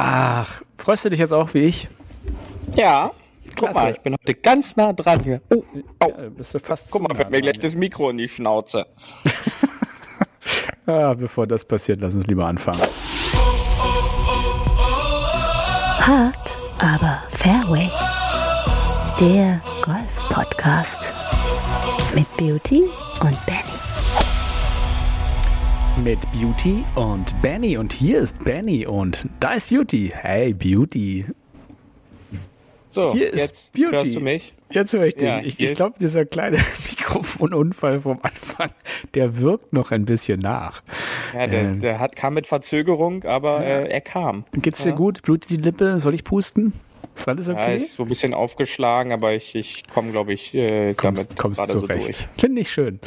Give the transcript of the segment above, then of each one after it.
Ach, freust du dich jetzt auch wie ich? Ja. Guck mal, ich bin heute ganz nah dran hier. Oh, oh. Ja, bist du fast Guck mal, fällt mir gleich das Mikro in die Schnauze. ah, bevor das passiert, lass uns lieber anfangen. Hart, aber Fairway. Der Golf-Podcast. Mit Beauty und Benny. Mit Beauty und Benny. Und hier ist Benny und da ist Beauty. Hey, Beauty. So, hier ist jetzt Beauty. hörst du mich? Jetzt höre ich dich. Ja, ich, ich glaube, dieser kleine Mikrofonunfall vom Anfang, der wirkt noch ein bisschen nach. Ja, der, ähm, der hat, kam mit Verzögerung, aber ja. äh, er kam. Geht's dir ja. gut? Blutet die Lippe? Soll ich pusten? Ist alles okay? Ja, ist so ein bisschen aufgeschlagen, aber ich, ich komme, glaube ich, äh, kommst, damit kommst zurecht. So Finde ich schön.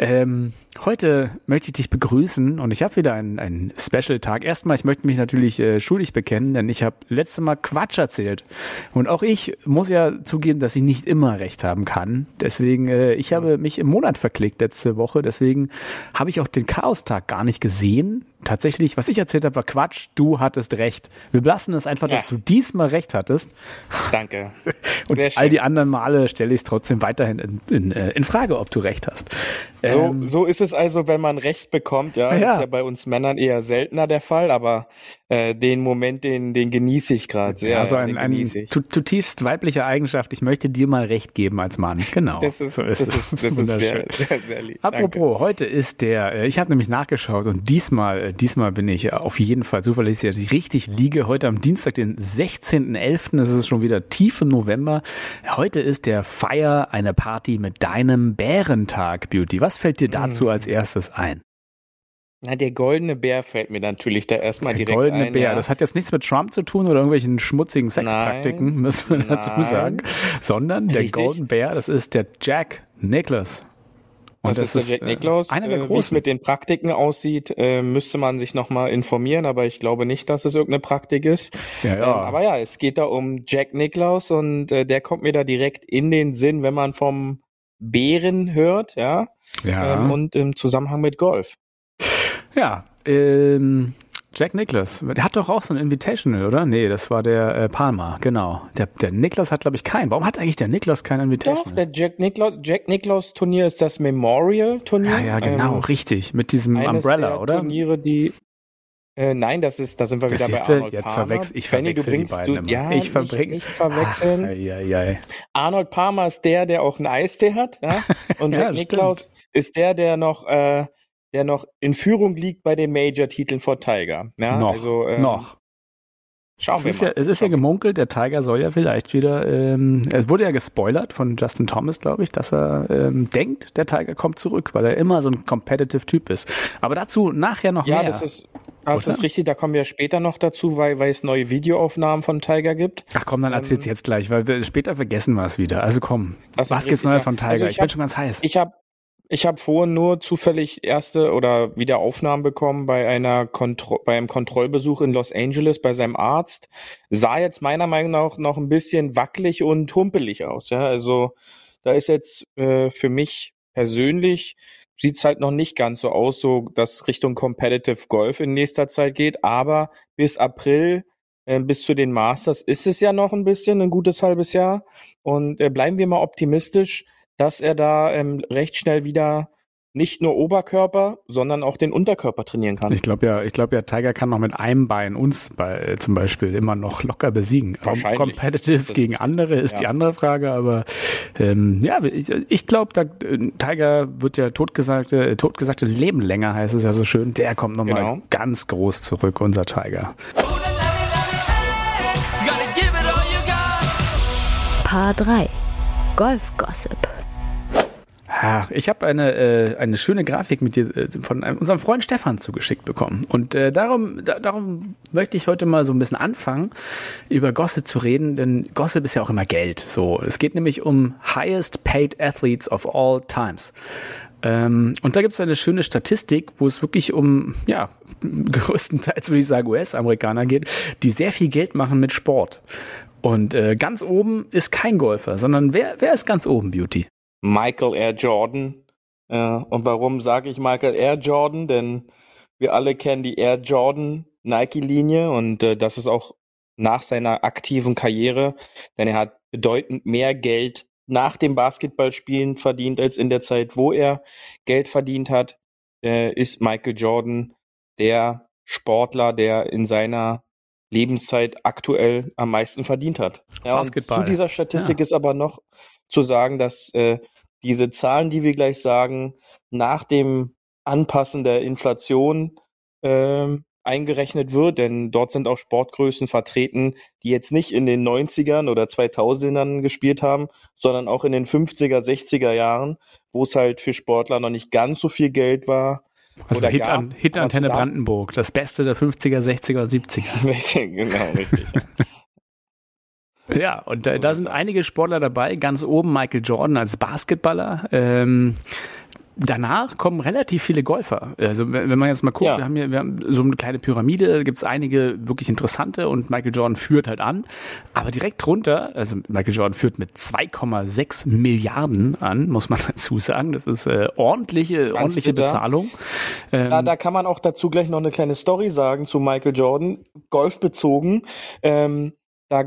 Ähm, heute möchte ich dich begrüßen und ich habe wieder einen, einen Special-Tag. Erstmal, ich möchte mich natürlich äh, schuldig bekennen, denn ich habe letztes Mal Quatsch erzählt. Und auch ich muss ja zugeben, dass ich nicht immer recht haben kann. Deswegen, äh, ich habe mich im Monat verklickt letzte Woche. Deswegen habe ich auch den Chaos-Tag gar nicht gesehen tatsächlich, was ich erzählt habe, war Quatsch. Du hattest recht. Wir belassen es einfach, ja. dass du diesmal recht hattest. Danke. Und all die anderen Male stelle ich es trotzdem weiterhin in, in, äh, in, Frage, ob du recht hast. So, ähm, so ist es also, wenn man Recht bekommt. Ja, ja. ist ja bei uns Männern eher seltener der Fall, aber äh, den Moment, den, den genieße ich gerade sehr. Also ein, ein zutiefst weibliche Eigenschaft. Ich möchte dir mal Recht geben als Mann. Genau. Das ist, so ist das es. Ist, das ist sehr, sehr, sehr lieb. Apropos, Danke. heute ist der, äh, ich habe nämlich nachgeschaut und diesmal, äh, diesmal bin ich auf jeden Fall zuverlässig, dass ich richtig liege. Heute am Dienstag, den 16.11., das ist schon wieder tief im November. Heute ist der Feier, eine Party mit deinem Bärentag, Beauty. Was fällt dir dazu mm. als erstes ein? Na, der goldene Bär fällt mir natürlich da erstmal der direkt ein. Der goldene Bär, ja. das hat jetzt nichts mit Trump zu tun oder irgendwelchen schmutzigen Sexpraktiken, nein, müssen wir dazu nein. sagen, sondern der Richtig. Golden Bär, das ist der Jack Nicholas. Und das, das ist der Jack Nicholas. Äh, einer der äh, Wie es mit den Praktiken aussieht, äh, müsste man sich nochmal informieren, aber ich glaube nicht, dass es irgendeine Praktik ist. Ja, ja. Ähm, aber ja, es geht da um Jack Nicholas und der kommt mir da direkt in den Sinn, wenn man vom Bären hört, ja. ja. Ähm, und im Zusammenhang mit Golf. Ja, ähm, Jack Nicholas, der hat doch auch so ein Invitational, oder? Nee, das war der äh, Palmer, genau. Der, der Nicholas hat, glaube ich, keinen. Warum hat eigentlich der Nicholas kein Invitational? Doch, der Jack Nicholas, Jack Nicholas Turnier ist das Memorial Turnier. Ja, ja, genau, ähm, richtig. Mit diesem Umbrella, oder? Turniere, die äh, nein, das ist, da sind wir das wieder bei Arnold jetzt Palmer. Ich verwechsel du bringst, die beiden du, ja, ich nicht, nicht verwechseln. Ach, ei, ei, ei. Arnold Palmer ist der, der auch einen Eistee hat, ja? Und Jack ja, Niklaus ist der, der noch äh, der noch in Führung liegt bei den Major-Titeln vor Tiger. Ja, noch, also, ähm, noch. Schauen es wir ist mal. Ja, es ist ja gemunkelt, der Tiger soll ja vielleicht wieder, ähm, es wurde ja gespoilert von Justin Thomas, glaube ich, dass er ähm, denkt, der Tiger kommt zurück, weil er immer so ein competitive Typ ist. Aber dazu nachher noch ja, mehr. Ja, das ist, das ist richtig, da kommen wir später noch dazu, weil, weil es neue Videoaufnahmen von Tiger gibt. Ach komm, dann erzähl's ähm, jetzt gleich, weil wir, später vergessen wir es wieder. Also komm, was richtig, gibt's Neues von Tiger? Also ich, ich hab, bin schon ganz heiß. Ich habe ich habe vorhin nur zufällig erste oder wieder Aufnahmen bekommen bei einer Kontro bei einem Kontrollbesuch in Los Angeles bei seinem Arzt. Sah jetzt meiner Meinung nach noch ein bisschen wackelig und humpelig aus. Ja, also da ist jetzt äh, für mich persönlich sieht's halt noch nicht ganz so aus, so dass Richtung Competitive Golf in nächster Zeit geht. Aber bis April äh, bis zu den Masters ist es ja noch ein bisschen, ein gutes halbes Jahr. Und äh, bleiben wir mal optimistisch dass er da ähm, recht schnell wieder nicht nur Oberkörper, sondern auch den Unterkörper trainieren kann. Ich glaube ja, ich glaube ja, Tiger kann noch mit einem Bein uns bei, äh, zum Beispiel immer noch locker besiegen. Wahrscheinlich. Competitive gegen andere ist ja. die andere Frage, aber ähm, ja, ich, ich glaube, äh, Tiger wird ja totgesagte, totgesagte Leben länger, heißt es ja so schön. Der kommt nochmal genau. ganz groß zurück, unser Tiger. Paar 3 Golf Gossip ja, ich habe eine, äh, eine schöne Grafik mit dir äh, von einem, unserem Freund Stefan zugeschickt bekommen. Und äh, darum, da, darum möchte ich heute mal so ein bisschen anfangen, über Gossip zu reden, denn Gossip ist ja auch immer Geld. So, es geht nämlich um highest paid athletes of all times. Ähm, und da gibt es eine schöne Statistik, wo es wirklich um, ja, größtenteils würde ich sagen US-Amerikaner geht, die sehr viel Geld machen mit Sport. Und äh, ganz oben ist kein Golfer, sondern wer, wer ist ganz oben, Beauty? Michael Air Jordan. Äh, und warum sage ich Michael Air Jordan? Denn wir alle kennen die Air Jordan Nike-Linie und äh, das ist auch nach seiner aktiven Karriere, denn er hat bedeutend mehr Geld nach dem Basketballspielen verdient als in der Zeit, wo er Geld verdient hat, äh, ist Michael Jordan der Sportler, der in seiner Lebenszeit aktuell am meisten verdient hat. Ja, Basketball. zu dieser Statistik ja. ist aber noch zu sagen, dass äh, diese Zahlen, die wir gleich sagen, nach dem Anpassen der Inflation ähm, eingerechnet wird, denn dort sind auch Sportgrößen vertreten, die jetzt nicht in den 90ern oder 2000ern gespielt haben, sondern auch in den 50er, 60er Jahren, wo es halt für Sportler noch nicht ganz so viel Geld war. Also Hit an, Hitantenne Brandenburg, das Beste der 50er, 60er, 70er. genau, richtig. Ja, und da, da sind einige Sportler dabei. Ganz oben Michael Jordan als Basketballer. Ähm, danach kommen relativ viele Golfer. Also wenn man jetzt mal guckt, ja. wir, haben hier, wir haben so eine kleine Pyramide, gibt es einige wirklich interessante und Michael Jordan führt halt an. Aber direkt drunter, also Michael Jordan führt mit 2,6 Milliarden an, muss man dazu sagen. Das ist äh, ordentliche, Ganz ordentliche bitter. Bezahlung. Ähm, da, da kann man auch dazu gleich noch eine kleine Story sagen zu Michael Jordan, golfbezogen. Ähm, da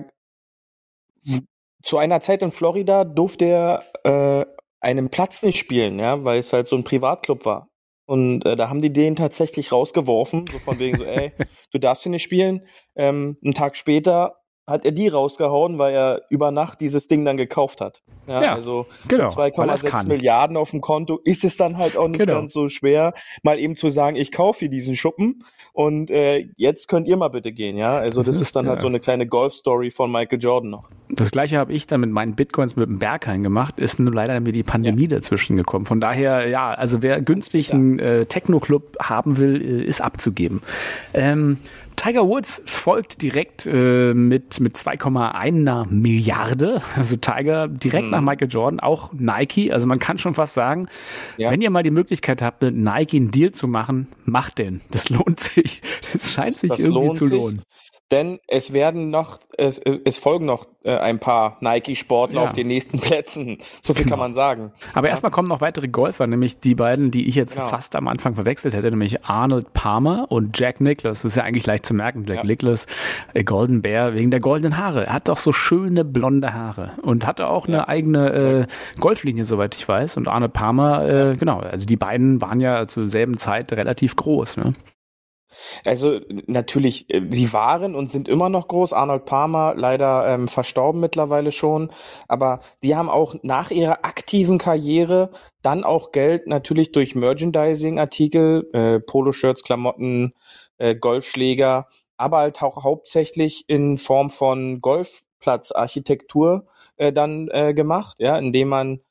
zu einer Zeit in Florida durfte er äh, einen Platz nicht spielen, ja, weil es halt so ein Privatclub war. Und äh, da haben die den tatsächlich rausgeworfen, so von wegen so, ey, du darfst hier nicht spielen. Ähm, einen Tag später hat er die rausgehauen, weil er über Nacht dieses Ding dann gekauft hat. Ja, ja also genau, 2,6 Milliarden auf dem Konto ist es dann halt auch nicht genau. ganz so schwer, mal eben zu sagen, ich kaufe hier diesen Schuppen und äh, jetzt könnt ihr mal bitte gehen, ja. Also das, das ist dann ja. halt so eine kleine Golf-Story von Michael Jordan noch. Das gleiche habe ich dann mit meinen Bitcoins mit dem Berghain gemacht, ist nur leider mir die Pandemie ja. dazwischen gekommen. Von daher, ja, also wer günstig einen äh, Techno-Club haben will, äh, ist abzugeben. Ähm, Tiger Woods folgt direkt äh, mit, mit 2,1 Milliarde. Also Tiger direkt mhm. nach Michael Jordan, auch Nike. Also man kann schon fast sagen, ja. wenn ihr mal die Möglichkeit habt, mit Nike einen Deal zu machen, macht den. Das lohnt sich. Das scheint sich das irgendwie zu lohnen. Denn es werden noch, es, es folgen noch äh, ein paar Nike-Sportler ja. auf den nächsten Plätzen. So viel genau. kann man sagen. Aber ja. erstmal kommen noch weitere Golfer, nämlich die beiden, die ich jetzt genau. fast am Anfang verwechselt hätte, nämlich Arnold Palmer und Jack Nicklaus. Das ist ja eigentlich leicht zu merken. Jack ja. Nicklaus, äh, Golden Bear, wegen der goldenen Haare. Er hat doch so schöne blonde Haare und hatte auch eine eigene äh, Golflinie, soweit ich weiß. Und Arnold Palmer, äh, genau, also die beiden waren ja zur selben Zeit relativ groß. Ne? Also natürlich, äh, sie waren und sind immer noch groß. Arnold Palmer leider ähm, verstorben mittlerweile schon, aber die haben auch nach ihrer aktiven Karriere dann auch Geld natürlich durch Merchandising-Artikel, äh, Poloshirts, Klamotten, äh, Golfschläger, aber halt auch hauptsächlich in Form von Golfplatzarchitektur äh, dann äh, gemacht, ja, indem man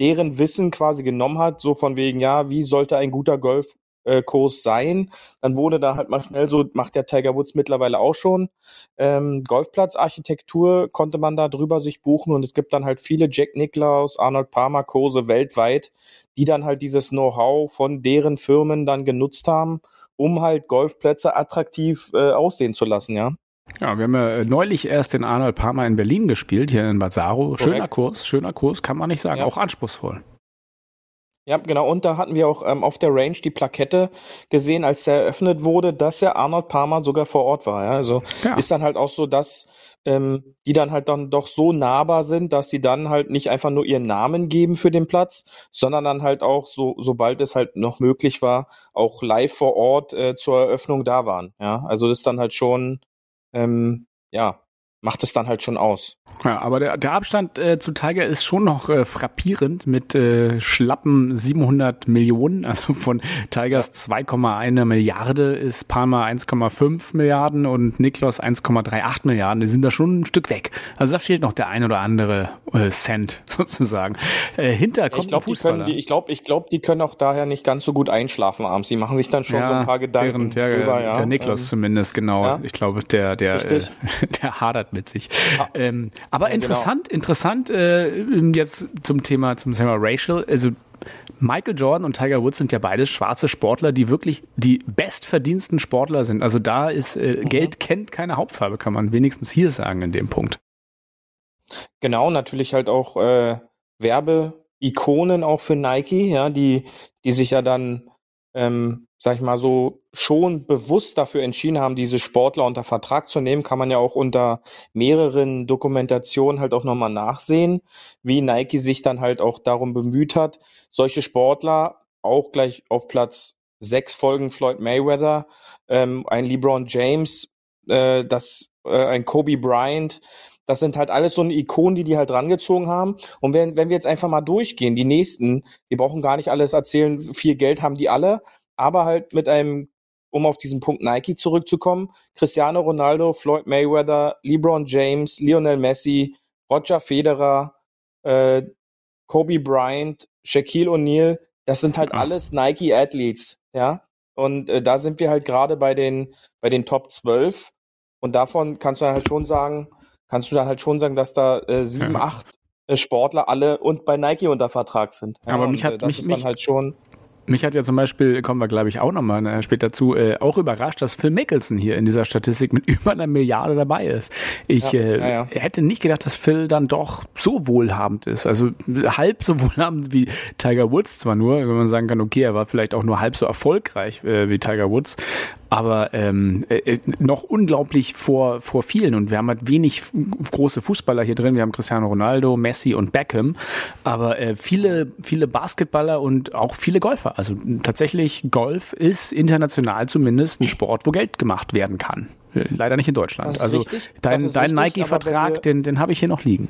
deren Wissen quasi genommen hat, so von wegen, ja, wie sollte ein guter Golf äh, Kurs sein. Dann wurde da halt mal schnell so, macht der Tiger Woods mittlerweile auch schon. Ähm, Golfplatzarchitektur konnte man da drüber sich buchen und es gibt dann halt viele Jack Nicklaus, Arnold Palmer Kurse weltweit, die dann halt dieses Know-how von deren Firmen dann genutzt haben, um halt Golfplätze attraktiv äh, aussehen zu lassen, ja. Ja, wir haben ja äh, neulich erst den Arnold Palmer in Berlin gespielt, hier in Bazzaro. Schöner Kurs, schöner Kurs, kann man nicht sagen, ja. auch anspruchsvoll. Ja, genau. Und da hatten wir auch ähm, auf der Range die Plakette gesehen, als der eröffnet wurde, dass der Arnold Palmer sogar vor Ort war. Ja? Also ja. ist dann halt auch so, dass ähm, die dann halt dann doch so nahbar sind, dass sie dann halt nicht einfach nur ihren Namen geben für den Platz, sondern dann halt auch so, sobald es halt noch möglich war, auch live vor Ort äh, zur Eröffnung da waren. Ja, also das ist dann halt schon ähm, ja macht es dann halt schon aus. Ja, aber der, der Abstand äh, zu Tiger ist schon noch äh, frappierend mit äh, schlappen 700 Millionen. Also von Tigers 2,1 Milliarde ist Palmer 1,5 Milliarden und Niklas 1,38 Milliarden. Die sind da schon ein Stück weg. Also da fehlt noch der ein oder andere äh, Cent sozusagen. Äh, hinter kommt ich glaub, Fußballer. Die können, die, ich glaube, ich glaub, die können auch daher nicht ganz so gut einschlafen abends. Sie machen sich dann schon ja, so ein paar Gedanken. Während der, drüber, ja. der Niklas ähm, zumindest, genau. Ja? Ich glaube, der, der, äh, der hadert mit sich. Ja. Ähm, aber interessant, genau. interessant äh, jetzt zum Thema, zum Thema Racial. Also Michael Jordan und Tiger Woods sind ja beide schwarze Sportler, die wirklich die bestverdiensten Sportler sind. Also da ist äh, mhm. Geld kennt keine Hauptfarbe, kann man wenigstens hier sagen in dem Punkt. Genau, natürlich halt auch äh, Werbeikonen auch für Nike, ja, die die sich ja dann ähm, sag ich mal so, schon bewusst dafür entschieden haben, diese Sportler unter Vertrag zu nehmen, kann man ja auch unter mehreren Dokumentationen halt auch nochmal nachsehen, wie Nike sich dann halt auch darum bemüht hat, solche Sportler auch gleich auf Platz sechs Folgen Floyd Mayweather, ähm, ein LeBron James, äh, das, äh, ein Kobe Bryant, das sind halt alles so eine Ikonen, die die halt rangezogen haben. Und wenn, wenn wir jetzt einfach mal durchgehen, die nächsten, wir brauchen gar nicht alles erzählen, viel Geld haben die alle, aber halt mit einem, um auf diesen Punkt Nike zurückzukommen, Cristiano Ronaldo, Floyd Mayweather, LeBron James, Lionel Messi, Roger Federer, äh, Kobe Bryant, Shaquille O'Neal, das sind halt ah. alles Nike Athletes, ja. Und äh, da sind wir halt gerade bei den, bei den Top 12. Und davon kannst du halt schon sagen, kannst du dann halt schon sagen, dass da äh, sieben, ja. acht äh, Sportler alle und bei Nike unter Vertrag sind. Ja, aber mich hat, äh, das mich, ist dann halt schon. Mich hat ja zum Beispiel, kommen wir glaube ich auch nochmal äh, später zu, äh, auch überrascht, dass Phil Mickelson hier in dieser Statistik mit über einer Milliarde dabei ist. Ich ja, äh, ja. hätte nicht gedacht, dass Phil dann doch so wohlhabend ist. Also halb so wohlhabend wie Tiger Woods zwar nur, wenn man sagen kann, okay, er war vielleicht auch nur halb so erfolgreich äh, wie Tiger Woods, aber ähm, äh, äh, noch unglaublich vor, vor vielen. Und wir haben halt wenig große Fußballer hier drin. Wir haben Cristiano Ronaldo, Messi und Beckham, aber äh, viele, viele Basketballer und auch viele Golfer. Also tatsächlich, Golf ist international zumindest ein Sport, wo Geld gemacht werden kann. Äh, leider nicht in Deutschland. Also richtig. dein, dein Nike-Vertrag, den, den habe ich hier noch liegen.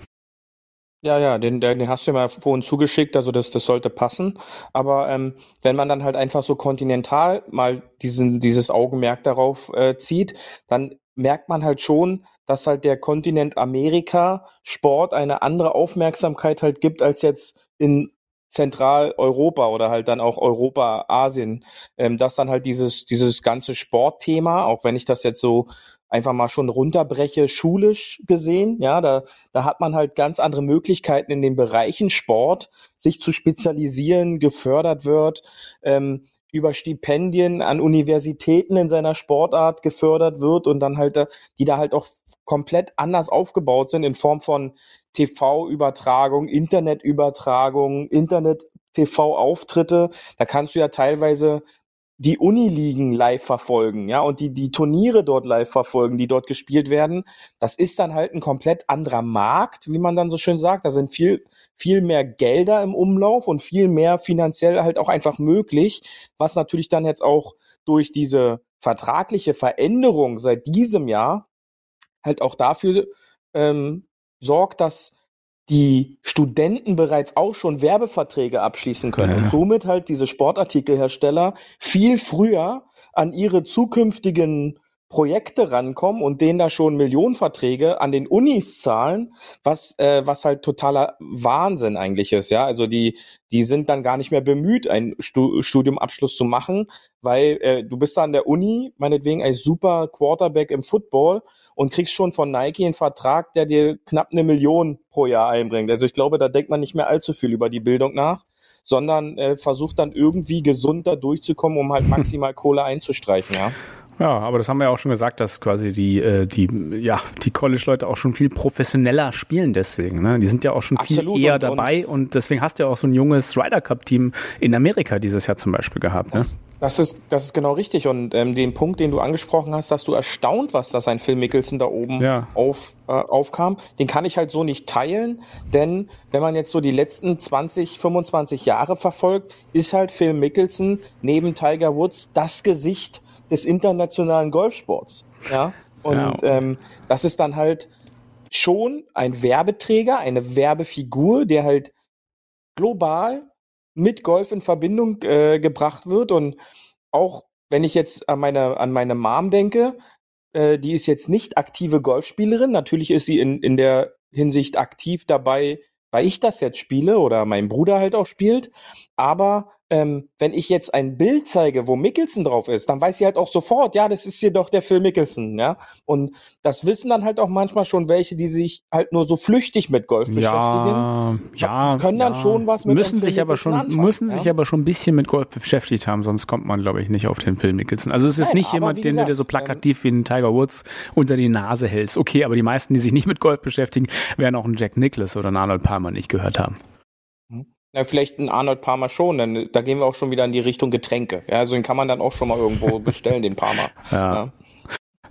Ja, ja, den, den hast du mir vorhin zugeschickt, also das, das sollte passen. Aber ähm, wenn man dann halt einfach so kontinental mal diesen, dieses Augenmerk darauf äh, zieht, dann merkt man halt schon, dass halt der Kontinent Amerika Sport eine andere Aufmerksamkeit halt gibt als jetzt in Zentraleuropa oder halt dann auch Europa, Asien, ähm, dass dann halt dieses, dieses ganze Sportthema, auch wenn ich das jetzt so einfach mal schon runterbreche, schulisch gesehen, ja, da, da hat man halt ganz andere Möglichkeiten in den Bereichen Sport, sich zu spezialisieren, gefördert wird, ähm, über Stipendien an Universitäten in seiner Sportart gefördert wird und dann halt, die da halt auch komplett anders aufgebaut sind in Form von TV-Übertragung, Internetübertragung, Internet-TV-Auftritte. Da kannst du ja teilweise die Uniligen live verfolgen, ja, und die, die Turniere dort live verfolgen, die dort gespielt werden, das ist dann halt ein komplett anderer Markt, wie man dann so schön sagt. Da sind viel, viel mehr Gelder im Umlauf und viel mehr finanziell halt auch einfach möglich, was natürlich dann jetzt auch durch diese vertragliche Veränderung seit diesem Jahr halt auch dafür ähm, sorgt, dass die Studenten bereits auch schon Werbeverträge abschließen können ja. und somit halt diese Sportartikelhersteller viel früher an ihre zukünftigen Projekte rankommen und denen da schon Millionenverträge an den Unis zahlen, was äh, was halt totaler Wahnsinn eigentlich ist, ja. Also die die sind dann gar nicht mehr bemüht, einen Stu Studiumabschluss zu machen, weil äh, du bist da an der Uni, meinetwegen ein super Quarterback im Football und kriegst schon von Nike einen Vertrag, der dir knapp eine Million pro Jahr einbringt. Also ich glaube, da denkt man nicht mehr allzu viel über die Bildung nach sondern äh, versucht dann irgendwie gesund da durchzukommen, um halt maximal Kohle einzustreichen, ja. Ja, aber das haben wir ja auch schon gesagt, dass quasi die, äh, die, ja, die College-Leute auch schon viel professioneller spielen deswegen. Ne? Die sind ja auch schon Absolut viel eher und, dabei und deswegen hast du ja auch so ein junges Ryder Cup-Team in Amerika dieses Jahr zum Beispiel gehabt. Ne? Das, das ist, das ist genau richtig. Und ähm, den Punkt, den du angesprochen hast, dass du erstaunt warst, dass ein Phil Mickelson da oben ja. auf, äh, aufkam, den kann ich halt so nicht teilen. Denn wenn man jetzt so die letzten 20, 25 Jahre verfolgt, ist halt Phil Mickelson neben Tiger Woods das Gesicht des internationalen Golfsports. Ja. Und ja. Ähm, das ist dann halt schon ein Werbeträger, eine Werbefigur, der halt global mit Golf in Verbindung äh, gebracht wird. Und auch wenn ich jetzt an meine, an meine Mom denke, äh, die ist jetzt nicht aktive Golfspielerin. Natürlich ist sie in, in der Hinsicht aktiv dabei, weil ich das jetzt spiele oder mein Bruder halt auch spielt. Aber ähm, wenn ich jetzt ein Bild zeige, wo Mickelson drauf ist, dann weiß sie halt auch sofort, ja, das ist hier doch der Phil Mickelson, ja. Und das wissen dann halt auch manchmal schon welche, die sich halt nur so flüchtig mit Golf beschäftigen. Ja, können dann ja. schon was mit müssen sich aber schon anfangen, müssen ja? sich aber schon ein bisschen mit Golf beschäftigt haben, sonst kommt man, glaube ich, nicht auf den Phil Mickelson. Also es ist Nein, nicht jemand, den du dir so plakativ wie ein Tiger Woods unter die Nase hältst. Okay, aber die meisten, die sich nicht mit Golf beschäftigen, werden auch einen Jack Nicklaus oder einen Arnold Palmer nicht gehört haben. Na, vielleicht ein Arnold Palmer schon, denn da gehen wir auch schon wieder in die Richtung Getränke. Ja, also den kann man dann auch schon mal irgendwo bestellen, den Palmer. Ja. Ja.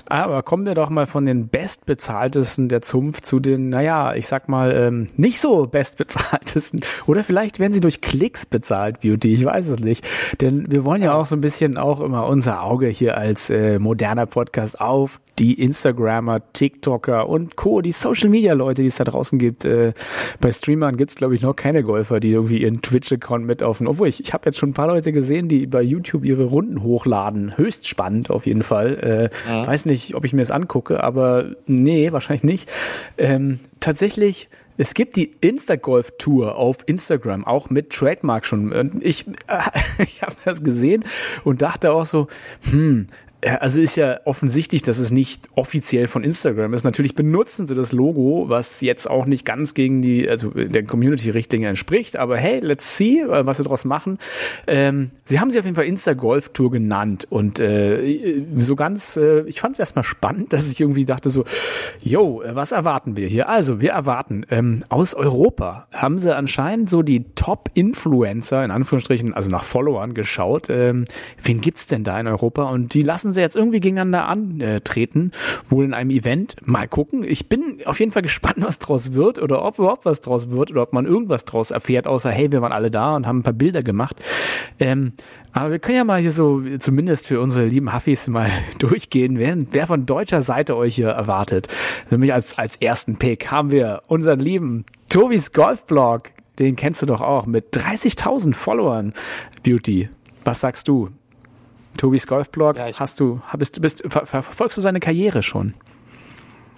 Aber kommen wir doch mal von den bestbezahltesten der Zunft zu den, naja, ich sag mal, ähm, nicht so bestbezahltesten. Oder vielleicht werden sie durch Klicks bezahlt, Beauty, ich weiß es nicht. Denn wir wollen ja auch so ein bisschen auch immer unser Auge hier als äh, moderner Podcast auf die Instagrammer, TikToker und Co., die Social Media Leute, die es da draußen gibt. Äh, bei Streamern gibt's glaube ich, noch keine Golfer, die irgendwie ihren Twitch-Account mit auf Obwohl ich, ich habe jetzt schon ein paar Leute gesehen, die bei YouTube ihre Runden hochladen. Höchst spannend auf jeden Fall. Äh, Ja. Weiß nicht, ob ich mir das angucke, aber nee, wahrscheinlich nicht. Ähm, tatsächlich. Es gibt die Instagolf-Tour auf Instagram, auch mit Trademark schon. Ich, ich habe das gesehen und dachte auch so, hm, also ist ja offensichtlich, dass es nicht offiziell von Instagram ist. Natürlich benutzen sie das Logo, was jetzt auch nicht ganz gegen die, also der Community-Richtlinie entspricht, aber hey, let's see, äh, was sie daraus machen. Ähm, sie haben sie auf jeden Fall Insta-Golf-Tour genannt und äh, so ganz, äh, ich fand es erstmal spannend, dass ich irgendwie dachte so, yo, äh, was erwarten wir hier? Also, wir erwarten ähm, aus Europa haben sie anscheinend so die Top-Influencer, in Anführungsstrichen, also nach Followern geschaut. Ähm, wen gibt's denn da in Europa? Und die lassen sie jetzt irgendwie gegeneinander antreten, wohl in einem Event. Mal gucken. Ich bin auf jeden Fall gespannt, was draus wird oder ob überhaupt was draus wird oder ob man irgendwas draus erfährt, außer hey, wir waren alle da und haben ein paar Bilder gemacht. Ähm, aber wir können ja mal hier so, zumindest für unsere lieben Huffis, mal durchgehen, wer, wer von deutscher Seite euch hier erwartet. Nämlich als, als ersten Pick haben wir unseren lieben Tobis Golfblog. Den kennst du doch auch mit 30.000 Followern. Beauty. Was sagst du? Tobis Golfblog, Ja, hast du, bist, bist, ver, ver, verfolgst du seine Karriere schon?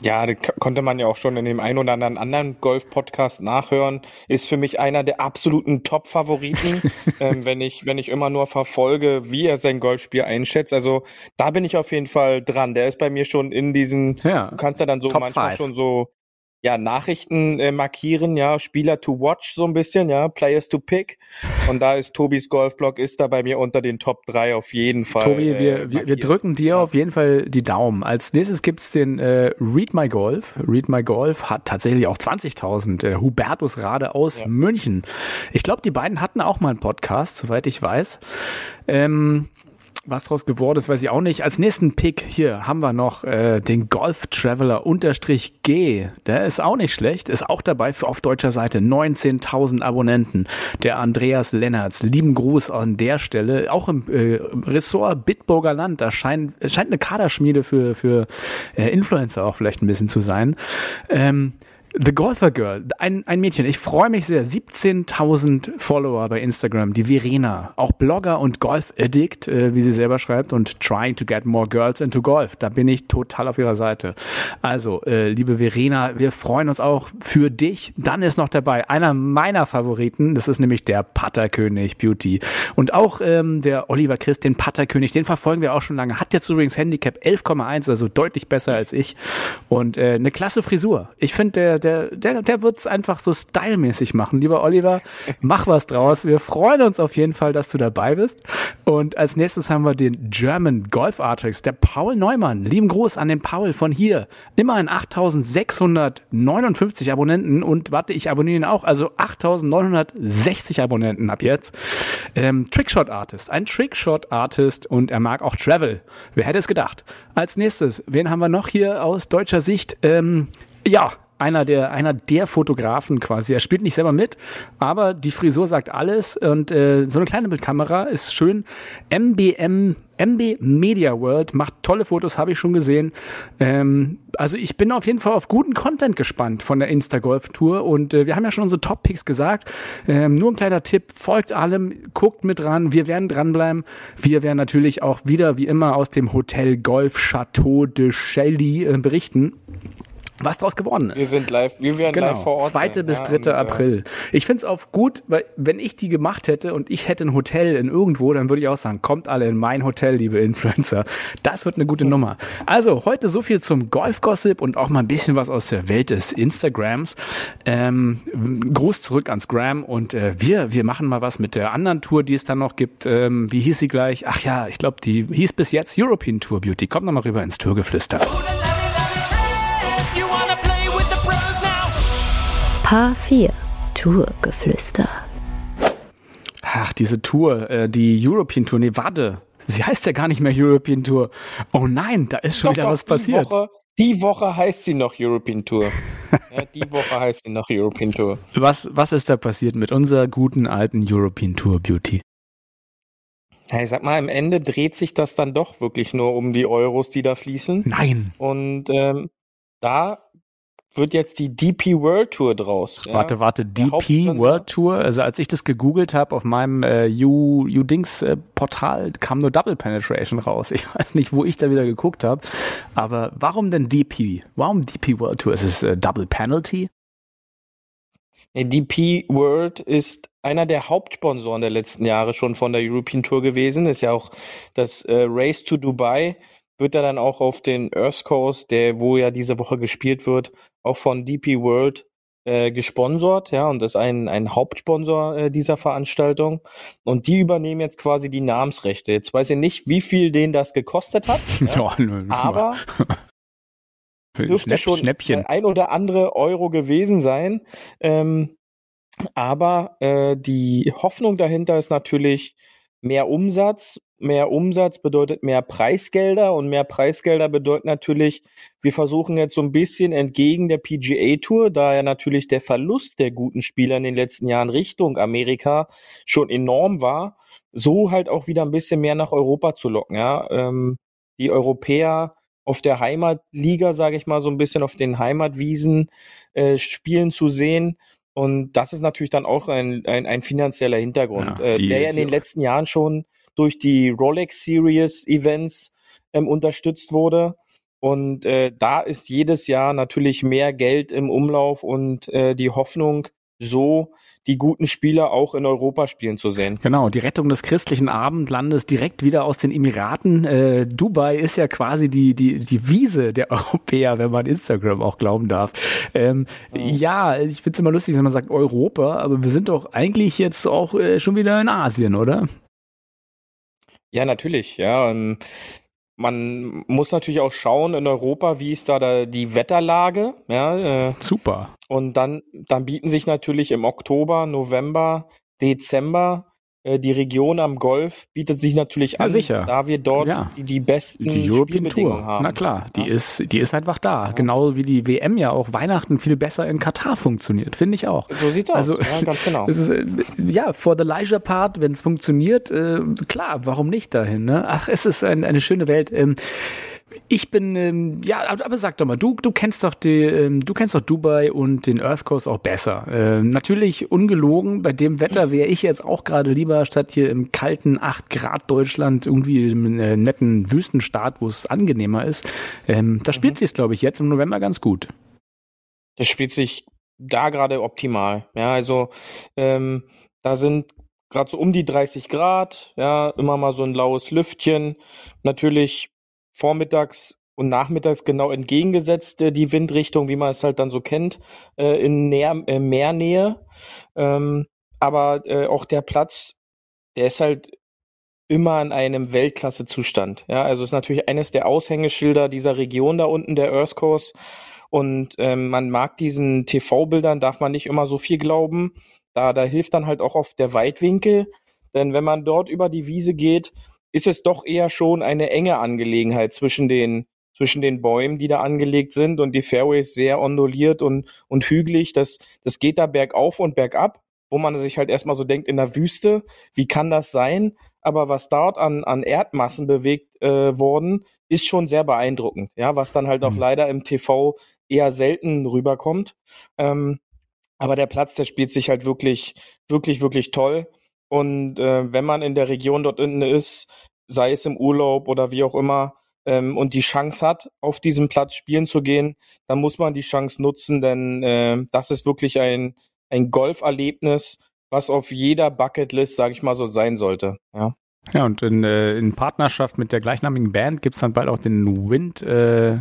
Ja, das konnte man ja auch schon in dem ein oder anderen anderen Golf-Podcast nachhören. Ist für mich einer der absoluten Top-Favoriten, ähm, wenn ich wenn ich immer nur verfolge, wie er sein Golfspiel einschätzt. Also da bin ich auf jeden Fall dran. Der ist bei mir schon in diesen. Ja. Du kannst ja dann so Top manchmal five. schon so ja Nachrichten äh, markieren, ja Spieler to watch so ein bisschen, ja Players to pick. Und da ist Tobis Golfblog ist da bei mir unter den Top 3 auf jeden Fall. Tobi, äh, wir, wir, drücken dir auf jeden Fall die Daumen. Als nächstes gibt's den äh, Read My Golf. Read My Golf hat tatsächlich auch 20.000. Äh, Hubertus Rade aus München. Ich glaube, die beiden hatten auch mal einen Podcast, soweit ich weiß. Ähm, was draus geworden ist, weiß ich auch nicht. Als nächsten Pick hier haben wir noch äh, den Golf Traveler unterstrich G. Der ist auch nicht schlecht, ist auch dabei für auf deutscher Seite 19.000 Abonnenten. Der Andreas Lennertz, lieben Gruß an der Stelle. Auch im äh, Ressort Bitburger Land, da scheint, scheint eine Kaderschmiede für, für äh, Influencer auch vielleicht ein bisschen zu sein. Ähm, The Golfer Girl, ein, ein Mädchen. Ich freue mich sehr. 17.000 Follower bei Instagram. Die Verena, auch Blogger und Golf-Addict, äh, wie sie selber schreibt, und trying to get more girls into golf. Da bin ich total auf ihrer Seite. Also, äh, liebe Verena, wir freuen uns auch für dich. Dann ist noch dabei einer meiner Favoriten. Das ist nämlich der Patterkönig Beauty. Und auch ähm, der Oliver Christ, den Patterkönig, den verfolgen wir auch schon lange. Hat jetzt übrigens Handicap 11,1, also deutlich besser als ich. Und äh, eine klasse Frisur. Ich finde, der, der, der, der wird's einfach so stylmäßig machen. Lieber Oliver, mach was draus. Wir freuen uns auf jeden Fall, dass du dabei bist. Und als nächstes haben wir den German Golf Artist, der Paul Neumann. Lieben Gruß an den Paul von hier. Immerhin 8659 Abonnenten und warte, ich abonniere ihn auch. Also 8960 Abonnenten ab jetzt. Ähm, Trickshot Artist, ein Trickshot Artist und er mag auch Travel. Wer hätte es gedacht? Als nächstes, wen haben wir noch hier aus deutscher Sicht? Ähm, ja, einer der, einer der Fotografen quasi. Er spielt nicht selber mit, aber die Frisur sagt alles und äh, so eine kleine Bildkamera ist schön. MBM, MB Media World macht tolle Fotos, habe ich schon gesehen. Ähm, also ich bin auf jeden Fall auf guten Content gespannt von der Insta-Golf-Tour und äh, wir haben ja schon unsere Top-Picks gesagt. Ähm, nur ein kleiner Tipp, folgt allem, guckt mit ran, wir werden dranbleiben. Wir werden natürlich auch wieder, wie immer, aus dem Hotel Golf Chateau de Shelly äh, berichten was draus geworden Wir ist. sind live, wir werden Genau, live vor Ort. 2. sein, bis ja, 3. und, äh, April. Ich find's auch gut, weil wenn ich die gemacht hätte und ich hätte ein Hotel in irgendwo, dann würde ich auch sagen, kommt alle in mein Hotel, liebe Influencer. Das wird eine gute Nummer. Also heute so viel zum Golf-Gossip und auch mal ein bisschen was aus der Welt des Instagrams. Ähm, Gruß zurück ans Gram und äh, wir, wir machen mal was mit der anderen Tour, die es dann noch gibt. Ähm, wie hieß sie gleich? Ach ja, ich glaube, die hieß bis jetzt European Tour Beauty. Kommt noch mal rüber ins Tourgeflüster. H4 Tourgeflüster. Ach, diese Tour, äh, die European Tour, nee, warte. Sie heißt ja gar nicht mehr European Tour. Oh nein, da ist schon doch, wieder doch, was passiert. Woche, die Woche heißt sie noch European Tour. ja, die Woche heißt sie noch European Tour. Was, was ist da passiert mit unserer guten alten European Tour Beauty? Ja, ich sag mal, am Ende dreht sich das dann doch wirklich nur um die Euros, die da fließen. Nein. Und ähm, da wird jetzt die DP World Tour draus. Ja? Warte, warte, Der DP World Tour. Also als ich das gegoogelt habe auf meinem äh, U, U-Dings äh, Portal, kam nur Double Penetration raus. Ich weiß nicht, wo ich da wieder geguckt habe. Aber warum denn DP? Warum DP World Tour? Ist es äh, Double Penalty? Ja, DP World ist einer der Hauptsponsoren der letzten Jahre schon von der European Tour gewesen. Ist ja auch das äh, Race to Dubai wird er dann auch auf den Earth Coast, der wo ja diese Woche gespielt wird, auch von DP World äh, gesponsert, ja, und ist ein, ein Hauptsponsor äh, dieser Veranstaltung. Und die übernehmen jetzt quasi die Namensrechte. Jetzt weiß ich nicht, wie viel denen das gekostet hat, ja, nö, aber dürfte Schnäpp, schon Schnäppchen. ein oder andere Euro gewesen sein. Ähm, aber äh, die Hoffnung dahinter ist natürlich mehr Umsatz. Mehr Umsatz bedeutet mehr Preisgelder und mehr Preisgelder bedeutet natürlich, wir versuchen jetzt so ein bisschen entgegen der PGA Tour, da ja natürlich der Verlust der guten Spieler in den letzten Jahren Richtung Amerika schon enorm war, so halt auch wieder ein bisschen mehr nach Europa zu locken. Ja, ähm, die Europäer auf der Heimatliga, sage ich mal, so ein bisschen auf den Heimatwiesen äh, spielen zu sehen. Und das ist natürlich dann auch ein, ein, ein finanzieller Hintergrund, Ja, äh, die- der ja in den letzten Jahren schon durch die Rolex Series Events ähm, unterstützt wurde. Und äh, da ist jedes Jahr natürlich mehr Geld im Umlauf und äh, die Hoffnung, so die guten Spieler auch in Europa spielen zu sehen. Genau, die Rettung des christlichen Abendlandes direkt wieder aus den Emiraten. Äh, Dubai ist ja quasi die, die, die Wiese der Europäer, wenn man Instagram auch glauben darf. Ähm, ja, ich finde es immer lustig, wenn man sagt Europa, aber wir sind doch eigentlich jetzt auch äh, schon wieder in Asien, oder? Ja, natürlich, ja. ähm, Man muss natürlich auch schauen in Europa, wie ist da, da die Wetterlage, ja. äh, Super. Und dann, dann bieten sich natürlich im Oktober, November, Dezember die Region am Golf bietet sich natürlich Ja, an, sicher. da wir dort Ja. die, die besten Die European Tour. haben. Na klar, die Ja. ist, die ist einfach da. Genau wie die WM ja auch Weihnachten viel besser in Katar funktioniert, finde ich auch. So sieht's aus. Also, ja, ganz genau. Ist, äh, ja, for the leisure part, wenn es funktioniert, äh, klar, warum nicht dahin? Ne? Ach, es ist ein, eine schöne Welt. Ähm, ich bin, ähm, ja, aber, sag doch mal, du, du kennst doch die, ähm, du kennst doch Dubai und den Earth Coast auch besser. Ähm, natürlich ungelogen, bei dem Wetter wäre ich jetzt auch gerade lieber statt hier im kalten 8 Grad Deutschland irgendwie im äh, netten Wüstenstaat, wo es angenehmer ist. Ähm, da spielt sich's, glaube ich, jetzt im November ganz gut. das spielt sich da gerade optimal. Ja, also ähm, da sind gerade so um die 30 Grad, ja, immer mal so ein laues Lüftchen. Natürlich vormittags und nachmittags genau entgegengesetzt die Windrichtung, wie man es halt dann so kennt, äh, in Näher, äh, Meernähe. Ähm, aber äh, auch der Platz, der ist halt immer in einem Weltklasse-Zustand. Ja, also ist natürlich eines der Aushängeschilder dieser Region da unten, der Earth Coast. Und ähm, man mag diesen TV-Bildern, darf man nicht immer so viel glauben. Da, da hilft dann halt auch oft der Weitwinkel. Denn wenn man dort über die Wiese geht, ist es doch eher schon eine enge Angelegenheit zwischen den, zwischen den Bäumen, die da angelegt sind und die Fairways sehr onduliert und, und hügelig. Das, das geht da bergauf und bergab, wo man sich halt erstmal so denkt, in der Wüste, wie kann das sein? Aber was dort an, an Erdmassen bewegt äh, worden, ist schon sehr beeindruckend. Ja, was dann halt auch Mhm. leider im TV eher selten rüberkommt. Ähm, aber der Platz, der spielt sich halt wirklich, wirklich, wirklich toll. Und äh, wenn man in der Region dort unten ist, sei es im Urlaub oder wie auch immer, ähm, und die Chance hat, auf diesem Platz spielen zu gehen, dann muss man die Chance nutzen, denn äh, das ist wirklich ein, ein Golferlebnis, was auf jeder Bucketlist, sage ich mal so, sein sollte. Ja. Ja, und in, äh, in Partnerschaft mit der gleichnamigen Band gibt's dann bald auch den Wind äh,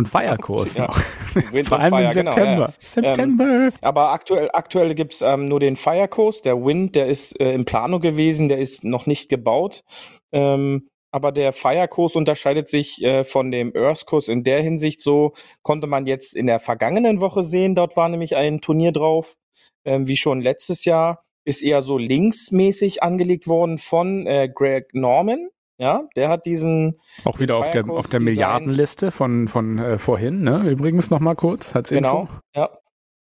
und Feierkurs Ja. noch. Vor allem im Fire, genau, September. ja. Ähm, September. Aber aktuell, aktuell gibt's ähm, nur den Coast. Der Wind, der ist äh, in Planung gewesen, der ist noch nicht gebaut. Ähm, aber der Coast unterscheidet sich äh, von dem Earth Coast in der Hinsicht so, konnte man jetzt in der vergangenen Woche sehen. Dort war nämlich ein Turnier drauf, ähm, wie schon letztes Jahr. ist eher so linksmäßig angelegt worden von äh, Greg Norman. Ja, der hat diesen Auch wieder auf der, auf der Milliardenliste von, von äh, vorhin, ne? Übrigens nochmal kurz, hat's Genau, Info. ja.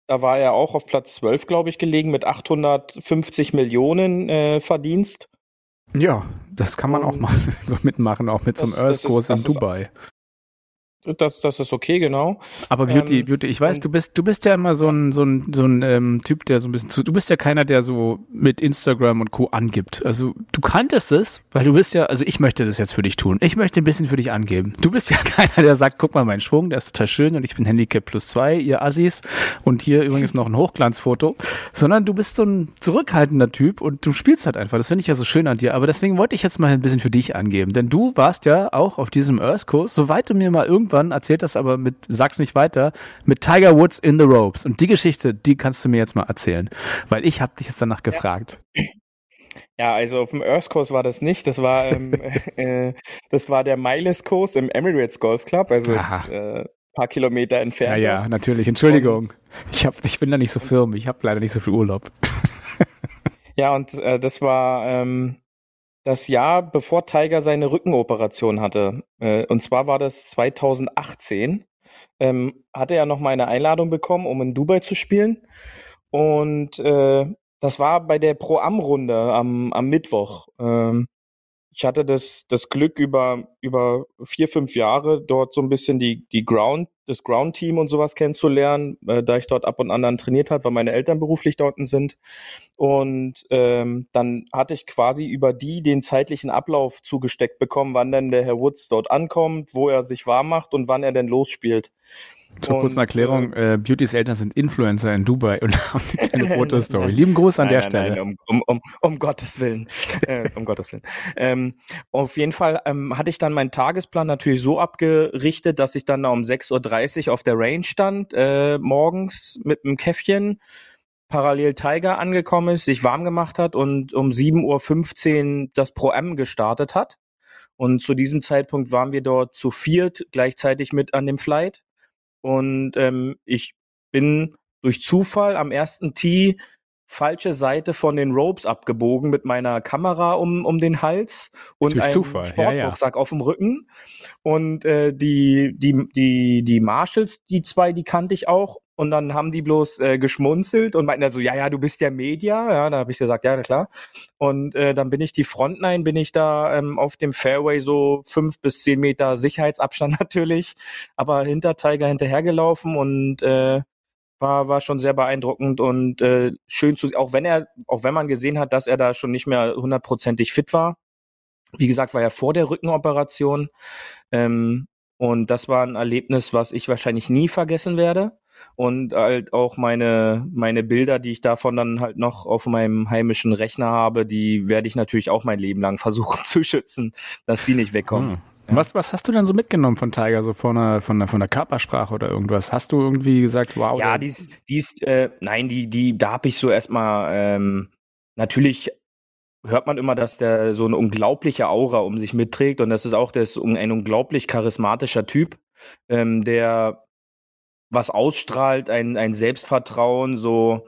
Da war er auch auf Platz 12, glaube ich, gelegen mit 850 Millionen äh, Verdienst. Ja, das kann man auch Und- mal so mitmachen, auch mit so einem Earth-Kurs in das ist- Dubai. Das, das ist okay, genau. Aber Beauty, Ähm, Beauty, ich weiß, du bist, du bist ja immer so ein, so ein, so ein ähm, Typ, der so ein bisschen zu, du bist ja keiner, der so mit Instagram und Co. angibt. Also du kanntest es, weil du bist ja, also ich möchte das jetzt für dich tun. Ich möchte ein bisschen für dich angeben. Du bist ja keiner, der sagt, guck mal meinen Schwung, der ist total schön und ich bin Handicap plus zwei, ihr Assis. Und hier übrigens noch ein Hochglanzfoto. Sondern du bist so ein zurückhaltender Typ und du spielst halt einfach. Das finde ich ja so schön an dir. Aber deswegen wollte ich jetzt mal ein bisschen für dich angeben. Denn du warst ja auch auf diesem Earth-Kurs, soweit du mir mal irgendwann erzählt hast, aber mit, sag's nicht weiter, mit Tiger Woods in the Ropes. Und die Geschichte, die kannst du mir jetzt mal erzählen. Weil ich habe dich jetzt danach gefragt. Ja, also auf dem Earth Course war das nicht. Das war, ähm, äh, das war der Miles Course im Emirates Golf Club, also ist, äh, paar Kilometer Ja, entfernt. ja, natürlich. Entschuldigung. Ich, hab, ich bin da nicht so firm. Ich habe leider nicht so viel Urlaub. Ja, und äh, das war ähm, das Jahr, bevor Tiger seine Rückenoperation hatte. Äh, und zwar war das 2018. Ähm, hatte er noch mal eine Einladung bekommen, um in Dubai zu spielen. Und äh, das war bei der Pro-Am-Runde am, am Mittwoch. Ähm, ich hatte das, das Glück, über, über vier, fünf Jahre dort so ein bisschen die, die Ground, das Ground-Team und sowas kennenzulernen, äh, da ich dort ab und an trainiert habe, weil meine Eltern beruflich dort sind. Und ähm, dann hatte ich quasi über die den zeitlichen Ablauf zugesteckt bekommen, wann denn der Herr Woods dort ankommt, wo er sich warm macht und wann er denn losspielt. Zur kurzen Erklärung, äh, Beautys Eltern sind Influencer in Dubai und haben eine kleine Fotostory. Lieben Gruß an nein, der nein, Stelle. Nein, um, um, um, um Gottes Willen. äh, um Gottes Willen. Ähm, auf jeden Fall ähm, hatte ich dann meinen Tagesplan natürlich so abgerichtet, dass ich dann da um 6.30 Uhr auf der Range stand, äh, morgens mit einem Käffchen, parallel Tiger angekommen ist, sich warm gemacht hat und um 7.15 Uhr das Pro-M gestartet hat. Und zu diesem Zeitpunkt waren wir dort zu viert gleichzeitig mit an dem Flight. Und ähm, ich bin durch Zufall am ersten Tee falsche Seite von den Ropes abgebogen mit meiner Kamera um, um den Hals und Durch einem Zufall, ja, ja. Sportrucksack auf dem Rücken. Und äh, die, die, die, die Marshalls, die zwei, die kannte ich auch. Und dann haben die bloß äh, geschmunzelt und meinten dann so, ja, ja, du bist ja Media. Ja, da habe ich gesagt, ja, na klar. Und äh, dann bin ich die Frontline, bin ich da ähm, auf dem Fairway so fünf bis zehn Meter Sicherheitsabstand natürlich, aber hinter Tiger hinterhergelaufen und äh, war war schon sehr beeindruckend und äh, schön zu auch wenn er auch wenn man gesehen hat, dass er da schon nicht mehr hundertprozentig fit war. Wie gesagt, war er vor der Rückenoperation ähm, und das war ein Erlebnis, was ich wahrscheinlich nie vergessen werde und halt auch meine meine Bilder, die ich davon dann halt noch auf meinem heimischen Rechner habe, die werde ich natürlich auch mein Leben lang versuchen zu schützen, dass die nicht wegkommen. Hm. Was, was hast du dann so mitgenommen von Tiger, so von der, von der, von der Körpersprache oder irgendwas? Hast du irgendwie gesagt, wow, Ja, die ist, die ist, äh, nein, die, die, da habe ich so erstmal, ähm, natürlich hört man immer, dass der so eine unglaubliche Aura um sich mitträgt und das ist auch der ist ein unglaublich charismatischer Typ, ähm, der was ausstrahlt, ein, ein Selbstvertrauen, so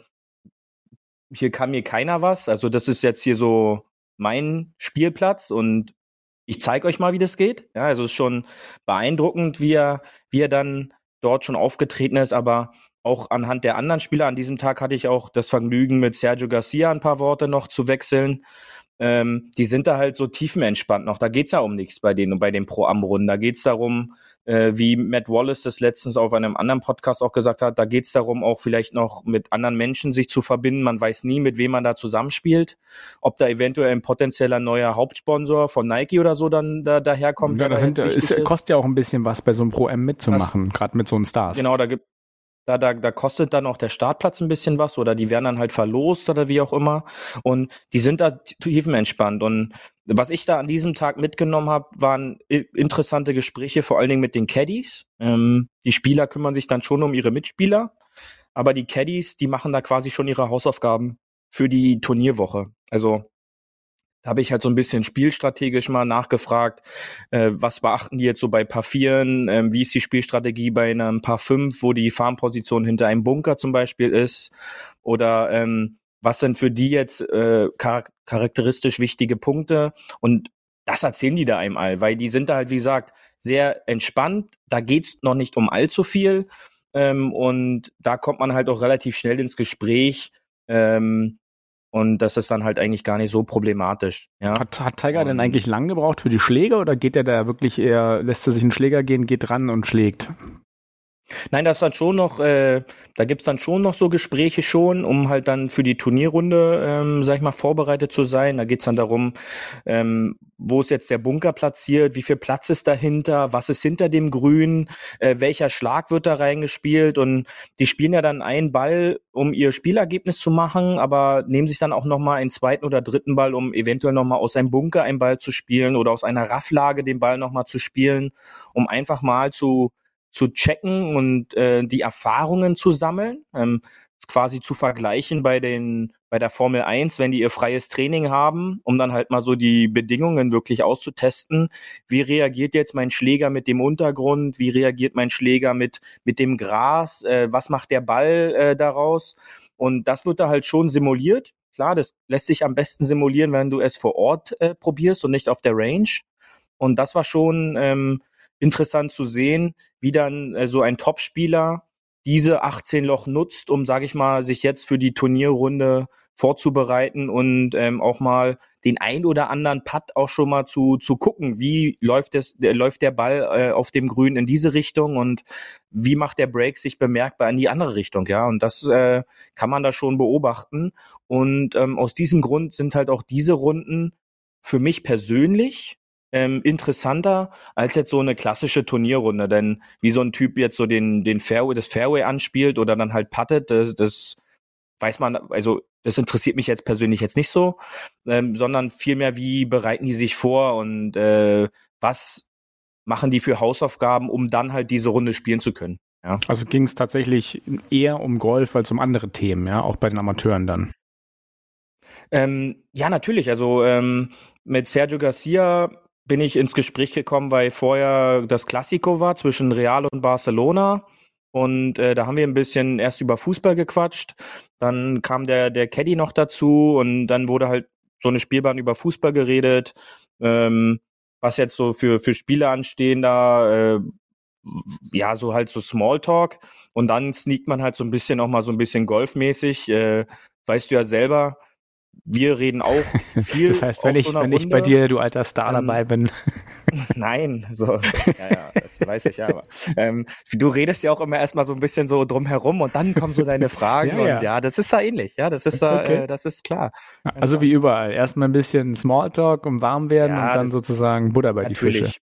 hier kann mir keiner was. Also das ist jetzt hier so mein Spielplatz und ich zeige euch mal, wie das geht. Ja, also es ist schon beeindruckend, wie er, wie er dann dort schon aufgetreten ist, aber auch anhand der anderen Spieler. An diesem Tag hatte ich auch das Vergnügen, mit Sergio Garcia ein paar Worte noch zu wechseln. Ähm, die sind da halt so tiefenentspannt noch. Da geht's ja um nichts bei denen und bei den Pro-Am-Runden. Da geht's darum, äh, wie Matt Wallace das letztens auf einem anderen Podcast auch gesagt hat, da geht's darum, auch vielleicht noch mit anderen Menschen sich zu verbinden. Man weiß nie, mit wem man da zusammenspielt. Ob da eventuell ein potenzieller neuer Hauptsponsor von Nike oder so dann da, daherkommt. ja, das da sind, ist, kostet ja auch ein bisschen was bei so einem Pro-M mitzumachen, gerade mit so einem Stars. Genau, da gibt da, da, da kostet dann auch der Startplatz ein bisschen was oder die werden dann halt verlost oder wie auch immer. Und die sind da tiefenentspannt. Und was ich da an diesem Tag mitgenommen habe, waren interessante Gespräche, vor allen Dingen mit den Caddies. Ähm, die Spieler kümmern sich dann schon um ihre Mitspieler, aber die Caddies, die machen da quasi schon ihre Hausaufgaben für die Turnierwoche. Also da habe ich halt so ein bisschen spielstrategisch mal nachgefragt, äh, was beachten die jetzt so bei Paar Vieren, ähm, wie ist die Spielstrategie bei einem Paar Fünf, wo die Farmposition hinter einem Bunker zum Beispiel ist, oder ähm, was sind für die jetzt äh, char charakteristisch wichtige Punkte und das erzählen die da einem all, weil die sind da halt, wie gesagt, sehr entspannt. Da geht's noch nicht um allzu viel. Ähm, und da kommt man halt auch relativ schnell ins Gespräch. Ähm, und das ist dann halt eigentlich gar nicht so problematisch. Ja. Hat, hat Tiger denn eigentlich lang gebraucht für die Schläge oder geht er da wirklich eher, lässt er sich einen Schläger gehen, geht ran und schlägt? Nein, das ist dann schon noch, äh, da gibt's dann schon noch so Gespräche schon, um halt dann für die Turnierrunde, ähm, sag ich mal, vorbereitet zu sein. Da geht's dann darum, ähm, wo ist jetzt der Bunker platziert, wie viel Platz ist dahinter, was ist hinter dem Grün, äh, welcher Schlag wird da reingespielt und die spielen ja dann einen Ball, um ihr Spielergebnis zu machen, aber nehmen sich dann auch nochmal einen zweiten oder dritten Ball, um eventuell nochmal aus einem Bunker einen Ball zu spielen oder aus einer Rafflage den Ball nochmal zu spielen, um einfach mal zu zu checken und äh, die Erfahrungen zu sammeln, ähm, quasi zu vergleichen bei den bei der Formel 1, wenn die ihr freies Training haben, um dann halt mal so die Bedingungen wirklich auszutesten. Wie reagiert jetzt mein Schläger mit dem Untergrund? Wie reagiert mein Schläger mit mit dem Gras? Äh, was macht der Ball äh, daraus? Und das wird da halt schon simuliert. Klar, das lässt sich am besten simulieren, wenn du es vor Ort äh, probierst und nicht auf der Range. Und das war schon ähm, interessant zu sehen, wie dann äh, so ein Topspieler diese 18 Loch nutzt, um, sage ich mal, sich jetzt für die Turnierrunde vorzubereiten und ähm, auch mal den ein oder anderen Putt auch schon mal zu zu gucken, wie läuft es der, läuft der Ball äh, auf dem Grün in diese Richtung und wie macht der Break sich bemerkbar in die andere Richtung, ja? Und das äh, kann man da schon beobachten. Und ähm, aus diesem Grund sind halt auch diese Runden für mich persönlich ähm, interessanter als jetzt so eine klassische Turnierrunde. Denn wie so ein Typ jetzt so den, den Fairway, das Fairway anspielt oder dann halt puttet, das, das weiß man, also das interessiert mich jetzt persönlich jetzt nicht so, ähm, sondern vielmehr, wie bereiten die sich vor und äh, was machen die für Hausaufgaben, um dann halt diese Runde spielen zu können. Ja. Also ging es tatsächlich eher um Golf als um andere Themen, ja, auch bei den Amateuren dann. Ähm, ja, natürlich. Also ähm, mit Sergio Garcia bin ich ins Gespräch gekommen, weil vorher das Klassiko war zwischen Real und Barcelona. Und äh, da haben wir ein bisschen erst über Fußball gequatscht. Dann kam der, der Caddy noch dazu und dann wurde halt so eine Spielbahn über Fußball geredet. Ähm, was jetzt so für, für Spiele anstehen da, äh, ja, so halt so Smalltalk. Und dann sneakt man halt so ein bisschen auch mal so ein bisschen golfmäßig. Äh, weißt du ja selber, wir reden auch viel. das heißt, wenn ich, so wenn ich bei dir, du alter Star ähm, dabei bin. Nein, so, so, ja, ja, das weiß ich ja, aber ähm, du redest ja auch immer erstmal so ein bisschen so drumherum und dann kommen so deine Fragen ja, ja. und ja, das ist da ähnlich, ja, das ist da, okay. äh, das ist klar. Also wie überall, erstmal ein bisschen Smalltalk um warm werden ja, und dann sozusagen Butter bei natürlich. die Fische.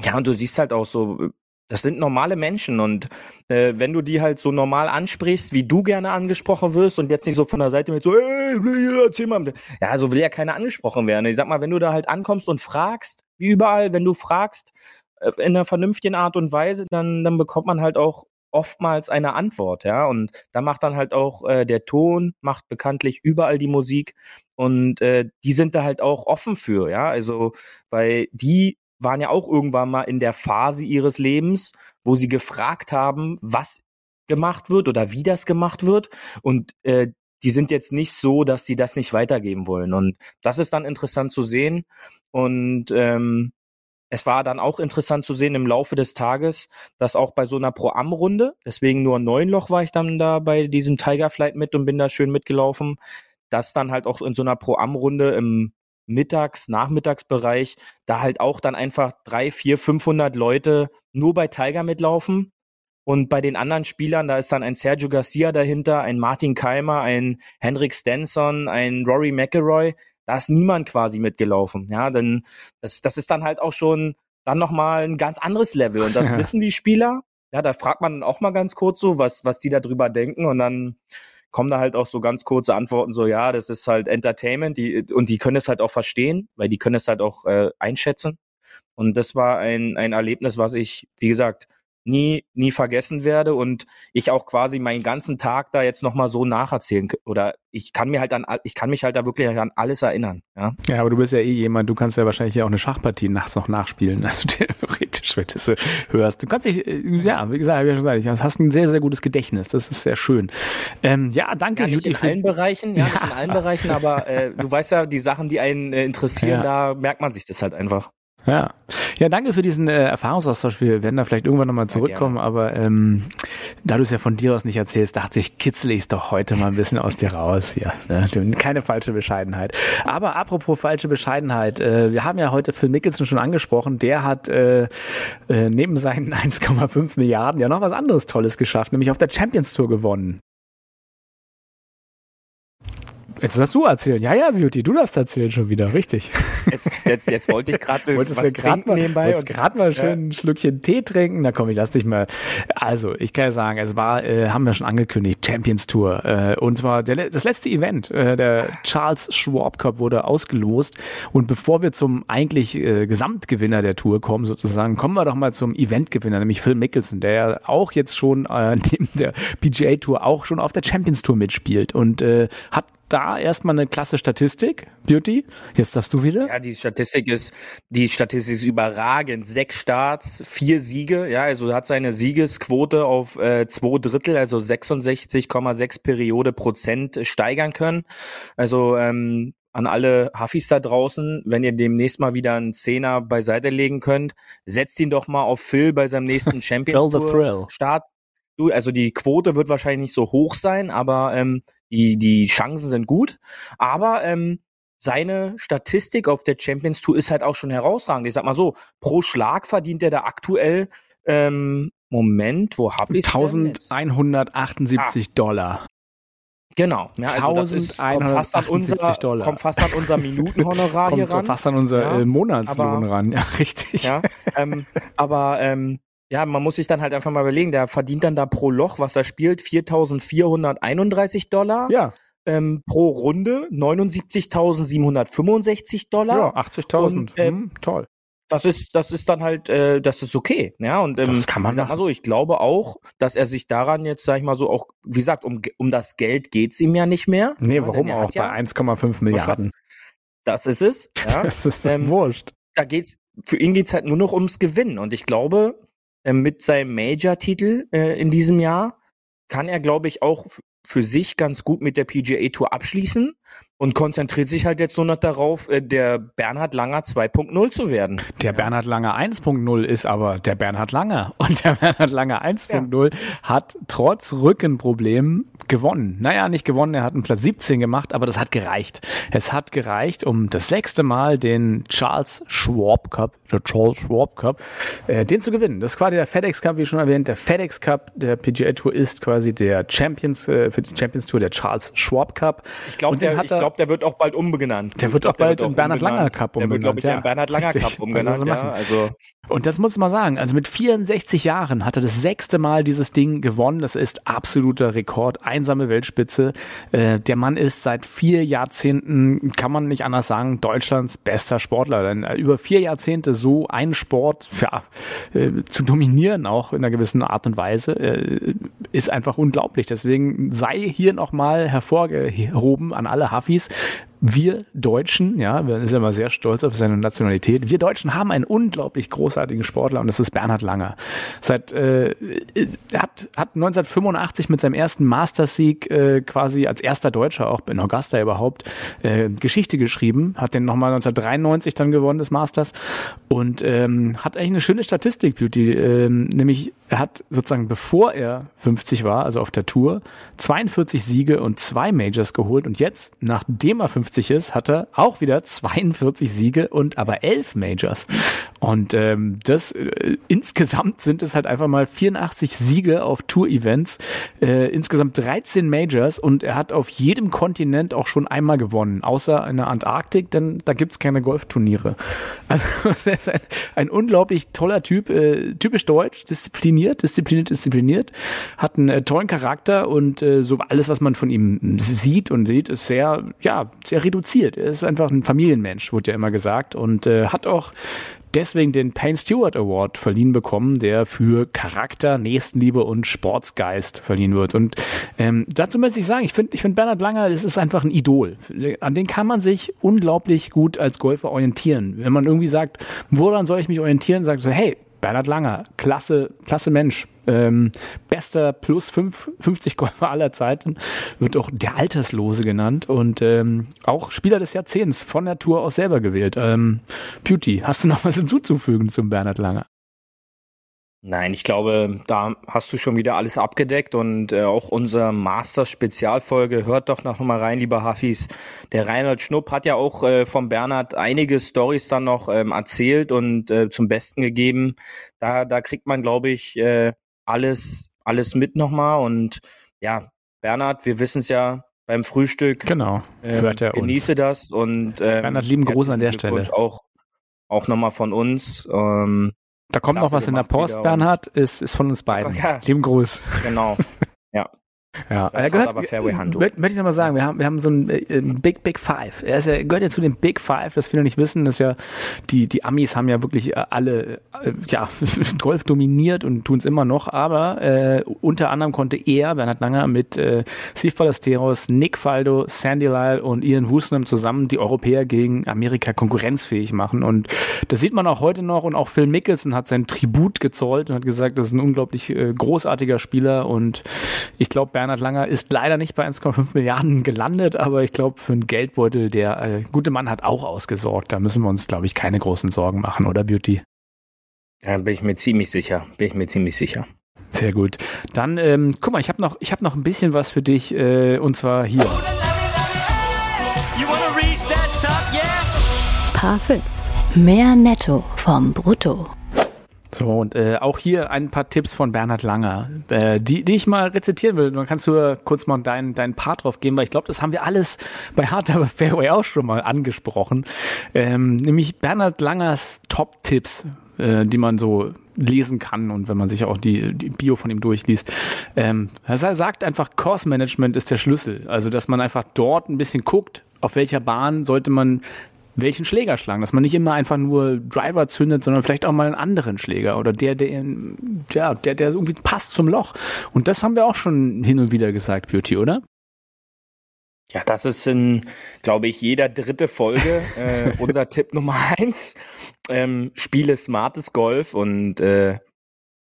Ja, und du siehst halt auch so, das sind normale Menschen und äh, wenn du die halt so normal ansprichst, wie du gerne angesprochen wirst und jetzt nicht so von der Seite mit so, hey, erzähl mal. Ja, so will ja keiner angesprochen werden. Ich sag mal, wenn du da halt ankommst und fragst, wie überall, wenn du fragst äh, in einer vernünftigen Art und Weise, dann, dann bekommt man halt auch oftmals eine Antwort, ja. Und da macht dann halt auch äh, der Ton, macht bekanntlich überall die Musik und äh, die sind da halt auch offen für, ja. Also, weil die waren ja auch irgendwann mal in der Phase ihres Lebens, wo sie gefragt haben, was gemacht wird oder wie das gemacht wird. Und äh, die sind jetzt nicht so, dass sie das nicht weitergeben wollen. Und das ist dann interessant zu sehen. Und ähm, es war dann auch interessant zu sehen im Laufe des Tages, dass auch bei so einer Pro-Am-Runde, deswegen nur neun Loch war ich dann da bei diesem Tiger Flight mit und bin da schön mitgelaufen, dass dann halt auch in so einer Pro-Am-Runde im Mittags-, Nachmittagsbereich, da halt auch dann einfach drei, vier, 500 Leute nur bei Tiger mitlaufen. Und bei den anderen Spielern, da ist dann ein Sergio Garcia dahinter, ein Martin Keimer, ein Henrik Stenson, ein Rory McElroy. Da ist niemand quasi mitgelaufen. Ja, denn das, das ist dann halt auch schon dann nochmal ein ganz anderes Level. Und das wissen die Spieler. Ja, da fragt man auch mal ganz kurz so, was, was die da drüber denken. Und dann kommen da halt auch so ganz kurze Antworten, so ja, das ist halt Entertainment, die, und die können es halt auch verstehen, weil die können es halt auch äh, einschätzen. Und das war ein, ein Erlebnis, was ich, wie gesagt, nie, nie vergessen werde und ich auch quasi meinen ganzen Tag da jetzt nochmal so nacherzählen oder ich kann mir halt an, ich kann mich halt da wirklich an alles erinnern, ja. Ja, aber du bist ja eh jemand, du kannst ja wahrscheinlich ja auch eine Schachpartie nachts noch nachspielen. Also theoretisch, wenn du es hörst. Du kannst dich, äh, ja, wie gesagt, hab ich ja schon gesagt, du hast ein sehr, sehr gutes Gedächtnis. Das ist sehr schön. Ähm, ja, danke, Ja, nicht in allen Bereichen, ja, nicht Ja. in allen Bereichen, aber äh, du weißt ja, die Sachen, die einen äh, interessieren, da merkt man sich das halt einfach. Ja. ja, danke für diesen äh, Erfahrungsaustausch. Wir werden da vielleicht irgendwann nochmal zurückkommen, aber ähm, da du es ja von dir aus nicht erzählst, dachte ich, kitzel ich es doch heute mal ein bisschen aus dir raus. Ja, ne? keine falsche Bescheidenheit. Aber apropos falsche Bescheidenheit, äh, wir haben ja heute Phil Mickelson schon angesprochen. Der hat äh, äh, neben seinen 1,5 Milliarden ja noch was anderes Tolles geschafft, nämlich auf der Champions Tour gewonnen. Jetzt darfst du erzählen. Ja, ja, Beauty, du darfst erzählen schon wieder, richtig. Jetzt, jetzt, jetzt wollte ich gerade Wolltest was gerade trinken mal, nebenbei. wolltest grad mal schön ein Schlückchen Tee trinken? Na komm, ich lass dich mal. Also, ich kann ja sagen, es war, äh, haben wir schon angekündigt, Champions Tour. Äh, und zwar der, das letzte Event, äh, der Charles Schwab Cup wurde ausgelost. Und bevor wir zum eigentlich äh, Gesamtgewinner der Tour kommen, sozusagen, kommen wir doch mal zum Eventgewinner, nämlich Phil Mickelson, der ja auch jetzt schon äh, neben der PGA Tour auch schon auf der Champions Tour mitspielt und äh, hat da erstmal eine klasse Statistik. Beauty, jetzt darfst du wieder. ja, die Statistik ist, die Statistik ist überragend. Sechs Starts, vier Siege, ja, also hat seine Siegesquote auf äh, zwei Drittel, also 66,6 Periode Prozent steigern können. Also ähm, an alle Huffis da draußen, wenn ihr demnächst mal wieder einen Zehner beiseite legen könnt, setzt ihn doch mal auf Phil bei seinem nächsten Champions Tour thrill. Start. Also die Quote wird wahrscheinlich nicht so hoch sein, aber ähm, die, die Chancen sind gut. Aber ähm, seine Statistik auf der Champions Tour ist halt auch schon herausragend. Ich sag mal so, pro Schlag verdient er da aktuell, ähm, Moment, wo hab ich 1178 Dollar. Genau, ja, also das ist, kommt fast an 1178 unser, Dollar. kommt fast an unser Minutenhonorar hier Kommt ran. fast an unser Ja, äh, Monatslohn aber- ran. Ja, richtig. Ja, ähm, aber ähm, ja, man muss sich dann halt einfach mal überlegen, der verdient dann da pro Loch, was er spielt, 4.431 Dollar. Ja, Ähm, pro Runde 79.765 Dollar. ja 80.000. Und, ähm, hm, toll. das ist, das ist dann halt, äh, das ist okay. Ja, und ähm, Das kann man ich sag mal so, ich glaube auch, dass er sich daran jetzt, sag ich mal so, auch, wie gesagt, um, um das Geld geht's ihm ja nicht mehr. Nee, ja, warum auch ja, bei 1,5 Milliarden? Das ist es. Ja. Das ist Ähm, wurscht. da geht's, für ihn geht's halt nur noch ums Gewinnen. Und ich glaube, äh, mit seinem Major-Titel äh, in diesem Jahr kann er, glaube ich, auch für sich ganz gut mit der PGA Tour abschließen und konzentriert sich halt jetzt nur noch darauf, äh, der Bernhard Langer 2.0 zu werden. Der Bernhard Langer 1.0 ist aber der Bernhard Langer. Und der Bernhard Langer 1.0 hat trotz Rückenproblemen gewonnen. Naja, nicht gewonnen, er hat einen Platz 17 gemacht, aber das hat gereicht. Es hat gereicht, um das sechste Mal den Charles Schwab Cup, der Charles Schwab Cup, äh, den zu gewinnen. Das ist quasi der FedEx Cup, wie schon erwähnt. Der FedEx Cup der PGA Tour ist quasi der Champions, äh, für die Champions Tour der Charles Schwab Cup. Ich glaube, der, ich er- glaub, der wird auch bald umbenannt. Der wird auch bald in Bernhard umbenannt. Langer Cup Der wird, glaube ich, umbenannt, in Bernhard Langer Richtig. Cup. Also so machen. ja, also Und das muss man sagen. Also mit 64 Jahren hat er das sechste Mal dieses Ding gewonnen. Das ist absoluter Rekord. Einsame Weltspitze. Äh, der Mann ist seit vier Jahrzehnten, kann man nicht anders sagen, Deutschlands bester Sportler. Denn äh, über vier Jahrzehnte so einen Sport ja, äh, zu dominieren, auch in einer gewissen Art und Weise, äh, ist einfach unglaublich. Deswegen sei hier nochmal hervorgehoben an alle Huffis wir Deutschen, ja, wir sind immer sehr stolz auf seine Nationalität. Wir Deutschen haben einen unglaublich großartigen Sportler und das ist Bernhard Langer. Seit äh, hat hat 1985 mit seinem ersten Mastersieg äh, quasi als erster Deutscher auch in Augusta überhaupt äh, Geschichte geschrieben. Hat den nochmal 1993 dann gewonnen des Masters und ähm, hat eigentlich eine schöne Statistik, Beauty, ähm, nämlich er hat sozusagen bevor er 50 war, also auf der Tour, 42 Siege und zwei Majors geholt und jetzt, nachdem er 50 ist, hat er auch wieder 42 Siege und aber 11 Majors. Und ähm, das äh, insgesamt sind es halt einfach mal 84 Siege auf Tour-Events, äh, insgesamt 13 Majors und er hat auf jedem Kontinent auch schon einmal gewonnen, außer in der Antarktik, denn da gibt's keine Golfturniere. Also er ist ein, ein unglaublich toller Typ, äh, typisch deutsch, diszipliniert, diszipliniert, diszipliniert, hat einen äh, tollen Charakter und äh, so alles, was man von ihm sieht und sieht, ist sehr, ja, sehr reduziert. Er ist einfach ein Familienmensch, wurde ja immer gesagt. Und äh, hat auch deswegen den Payne Stewart Award verliehen bekommen, der für Charakter, Nächstenliebe und Sportsgeist verliehen wird. Und ähm, dazu möchte ich sagen, ich finde ich find Bernhard Langer, das ist einfach ein Idol. An den kann man sich unglaublich gut als Golfer orientieren. Wenn man irgendwie sagt, woran soll ich mich orientieren, sagt so, hey, Bernhard Langer, klasse, klasse Mensch. Ähm, bester plus fünf, 50 Golfer aller Zeiten, wird auch der Alterslose genannt und ähm, auch Spieler des Jahrzehnts von der Tour aus selber gewählt. Ähm, Beauty, hast du noch was hinzuzufügen zum Bernhard Langer? Nein, ich glaube, da hast du schon wieder alles abgedeckt und äh, auch unsere Masters-Spezialfolge. Hört doch noch mal rein, lieber Hafis. Der Reinhold Schnupp hat ja auch äh, vom Bernhard einige Stories dann noch ähm, erzählt und äh, zum Besten gegeben. Da, da kriegt man, glaube ich, äh, alles, alles mit nochmal. Und ja, Bernhard, wir wissen es ja beim Frühstück. Genau, Ähm, hört er uns. genieße das und ähm, Bernhard, lieben Gruß an der Stelle. Auch, auch nochmal von uns. Ähm, Da kommt noch was in der Post, wieder Bernhard, ist, ist von uns beiden. Ja. Lieben Gruß. genau. Ja, Das er gehört, aber Fairway Handtuch. möchte, ich nochmal sagen, wir haben, wir haben so ein äh, Big, Big Five. Er ist ja, gehört ja zu den Big Five, das viele nicht wissen, das ja, die, die Amis haben ja wirklich äh, alle, äh, ja, Golf dominiert und tun es immer noch, aber äh, unter anderem konnte er, Bernhard Langer, mit äh, Steve Ballesteros, Nick Faldo, Sandy Lyle und Ian Woosnam zusammen die Europäer gegen Amerika konkurrenzfähig machen. Und das sieht man auch heute noch. Und auch Phil Mickelson hat sein Tribut gezollt und hat gesagt, das ist ein unglaublich äh, großartiger Spieler. Und ich glaube, Bernhard Langer ist leider nicht bei 1,5 Milliarden gelandet, aber ich glaube, für einen Geldbeutel, der äh, gute Mann hat auch ausgesorgt. Da müssen wir uns, glaube ich, keine großen Sorgen machen, oder Beauty? Ja, bin ich mir ziemlich sicher. Bin ich mir ziemlich sicher. Sehr gut. Dann, ähm, guck mal, ich habe noch, ich habe noch ein bisschen was für dich, äh, und zwar hier. Paar 5. Mehr Netto vom Brutto. So, und äh, auch hier ein paar Tipps von Bernhard Langer, äh, die, die ich mal rezitieren will. Dann kannst du kurz mal deinen deinen Part drauf geben, weil ich glaube, das haben wir alles bei Hard Aber Fairway auch schon mal angesprochen. Ähm, nämlich Bernhard Langers Top-Tipps, äh, die man so lesen kann und wenn man sich auch die, die Bio von ihm durchliest. Ähm, er sa- sagt einfach, Course Management ist der Schlüssel. Also, dass man einfach dort ein bisschen guckt, auf welcher Bahn sollte man welchen Schläger schlagen, dass man nicht immer einfach nur Driver zündet, sondern vielleicht auch mal einen anderen Schläger oder der, der, ja, der, der irgendwie passt zum Loch. Und das haben wir auch schon hin und wieder gesagt, Beauty, oder? Ja, das ist in, glaube ich, jeder dritte Folge äh, unser Tipp Nummer eins. Ähm, spiele smartes Golf und äh,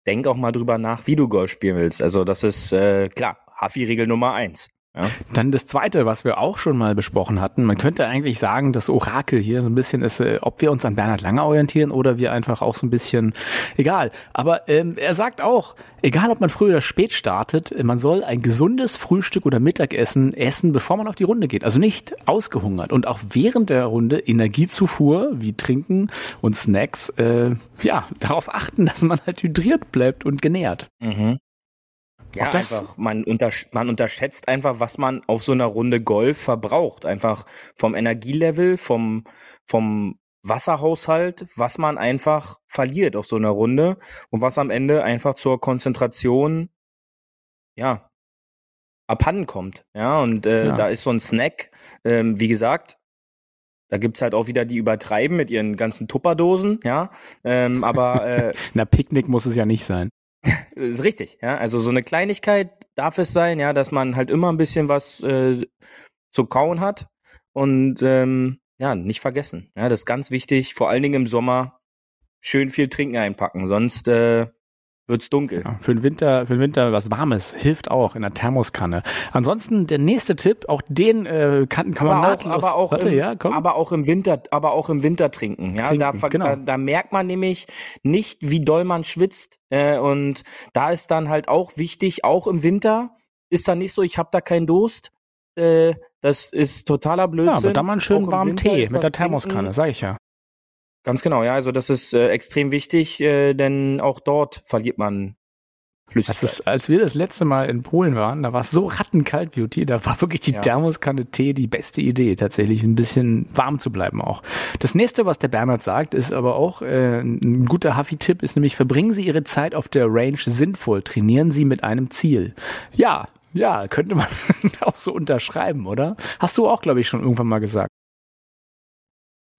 denk auch mal drüber nach, wie du Golf spielen willst. Also das ist äh, klar, Haffi-Regel Nummer eins. Ja. Dann das zweite, was wir auch schon mal besprochen hatten. Man könnte eigentlich sagen, das Orakel hier so ein bisschen ist, äh, ob wir uns an Bernhard Lange orientieren oder wir einfach auch so ein bisschen, egal. Aber ähm, er sagt auch, egal ob man früh oder spät startet, man soll ein gesundes Frühstück oder Mittagessen essen, bevor man auf die Runde geht. Also nicht ausgehungert. Und auch während der Runde Energiezufuhr wie Trinken und Snacks, äh, ja, darauf achten, dass man halt hydriert bleibt und genährt. Mhm. Ja, Auch das- einfach, man, untersch man unterschätzt einfach, was man auf so einer Runde Golf verbraucht. Einfach vom Energielevel, vom, vom Wasserhaushalt, was man einfach verliert auf so einer Runde und was am Ende einfach zur Konzentration, ja, abhanden kommt. Ja, und äh, Ja. da ist so ein Snack, ähm, wie gesagt, da gibt's halt auch wieder die übertreiben mit ihren ganzen Tupperdosen, ja, ähm, aber äh, Na, Picknick muss es ja nicht sein. Ist richtig, ja. Also so eine Kleinigkeit darf es sein, ja, dass man halt immer ein bisschen was äh, zu kauen hat und ähm, ja, nicht vergessen. Ja, das ist ganz wichtig, vor allen Dingen im Sommer schön viel Trinken einpacken, sonst äh, wird's dunkel. Ja, für den Winter, für den Winter was Warmes hilft auch in der Thermoskanne. Ansonsten der nächste Tipp, auch den äh, kann, kann man aber auch, nahtlos. aber auch warte, im, ja, aber auch im Winter, aber auch im Winter trinken. Ja, da, Trinken, ver- genau. da, da merkt man nämlich nicht, wie doll man schwitzt. Äh, und da ist dann halt auch wichtig, auch im Winter ist dann nicht so, ich habe da keinen Durst. Äh, das ist totaler ja, Blödsinn. aber dann mal einen schönen Auch warmen Winter Tee mit der Thermoskanne, Trinken- sag ich ja. Ganz genau, ja. Also das ist äh, extrem wichtig, äh, denn auch dort verliert man Als, Flüssigkeit. es, als wir das letzte Mal in Polen waren, da war es so rattenkalt, Beauty, da war wirklich die Ja. Thermoskanne Tee die beste Idee, tatsächlich ein bisschen warm zu bleiben auch. Das nächste, was der Bernhard sagt, ist aber auch äh, ein guter Huffy-Tipp, ist nämlich, verbringen Sie Ihre Zeit auf der Range sinnvoll, trainieren Sie mit einem Ziel. Ja, Ja, könnte man auch so unterschreiben, oder? Hast du auch, glaube ich, schon irgendwann mal gesagt.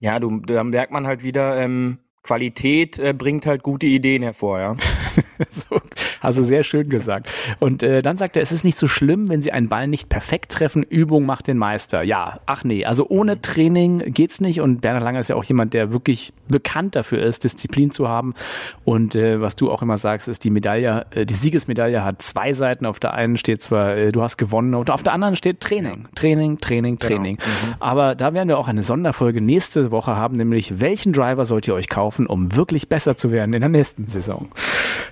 Ja, du, da merkt man halt wieder, ähm, Qualität äh, bringt halt gute Ideen hervor, ja. so, hast du sehr schön gesagt. Und äh, dann sagt er, es ist nicht so schlimm, wenn sie einen Ball nicht perfekt treffen. Übung macht den Meister. Ja, ach nee, also ohne Training geht's nicht. Und Bernhard Langer ist ja auch jemand, der wirklich bekannt dafür ist, Disziplin zu haben. Und äh, was du auch immer sagst, ist die Medaille, äh, die Siegesmedaille hat zwei Seiten. Auf der einen steht zwar, äh, du hast gewonnen, und auf der anderen steht Training, Training, Training, Training. Genau. Mhm. Aber da werden wir auch eine Sonderfolge nächste Woche haben, nämlich welchen Driver sollt ihr euch kaufen? Kaufen, um wirklich besser zu werden in der nächsten Saison.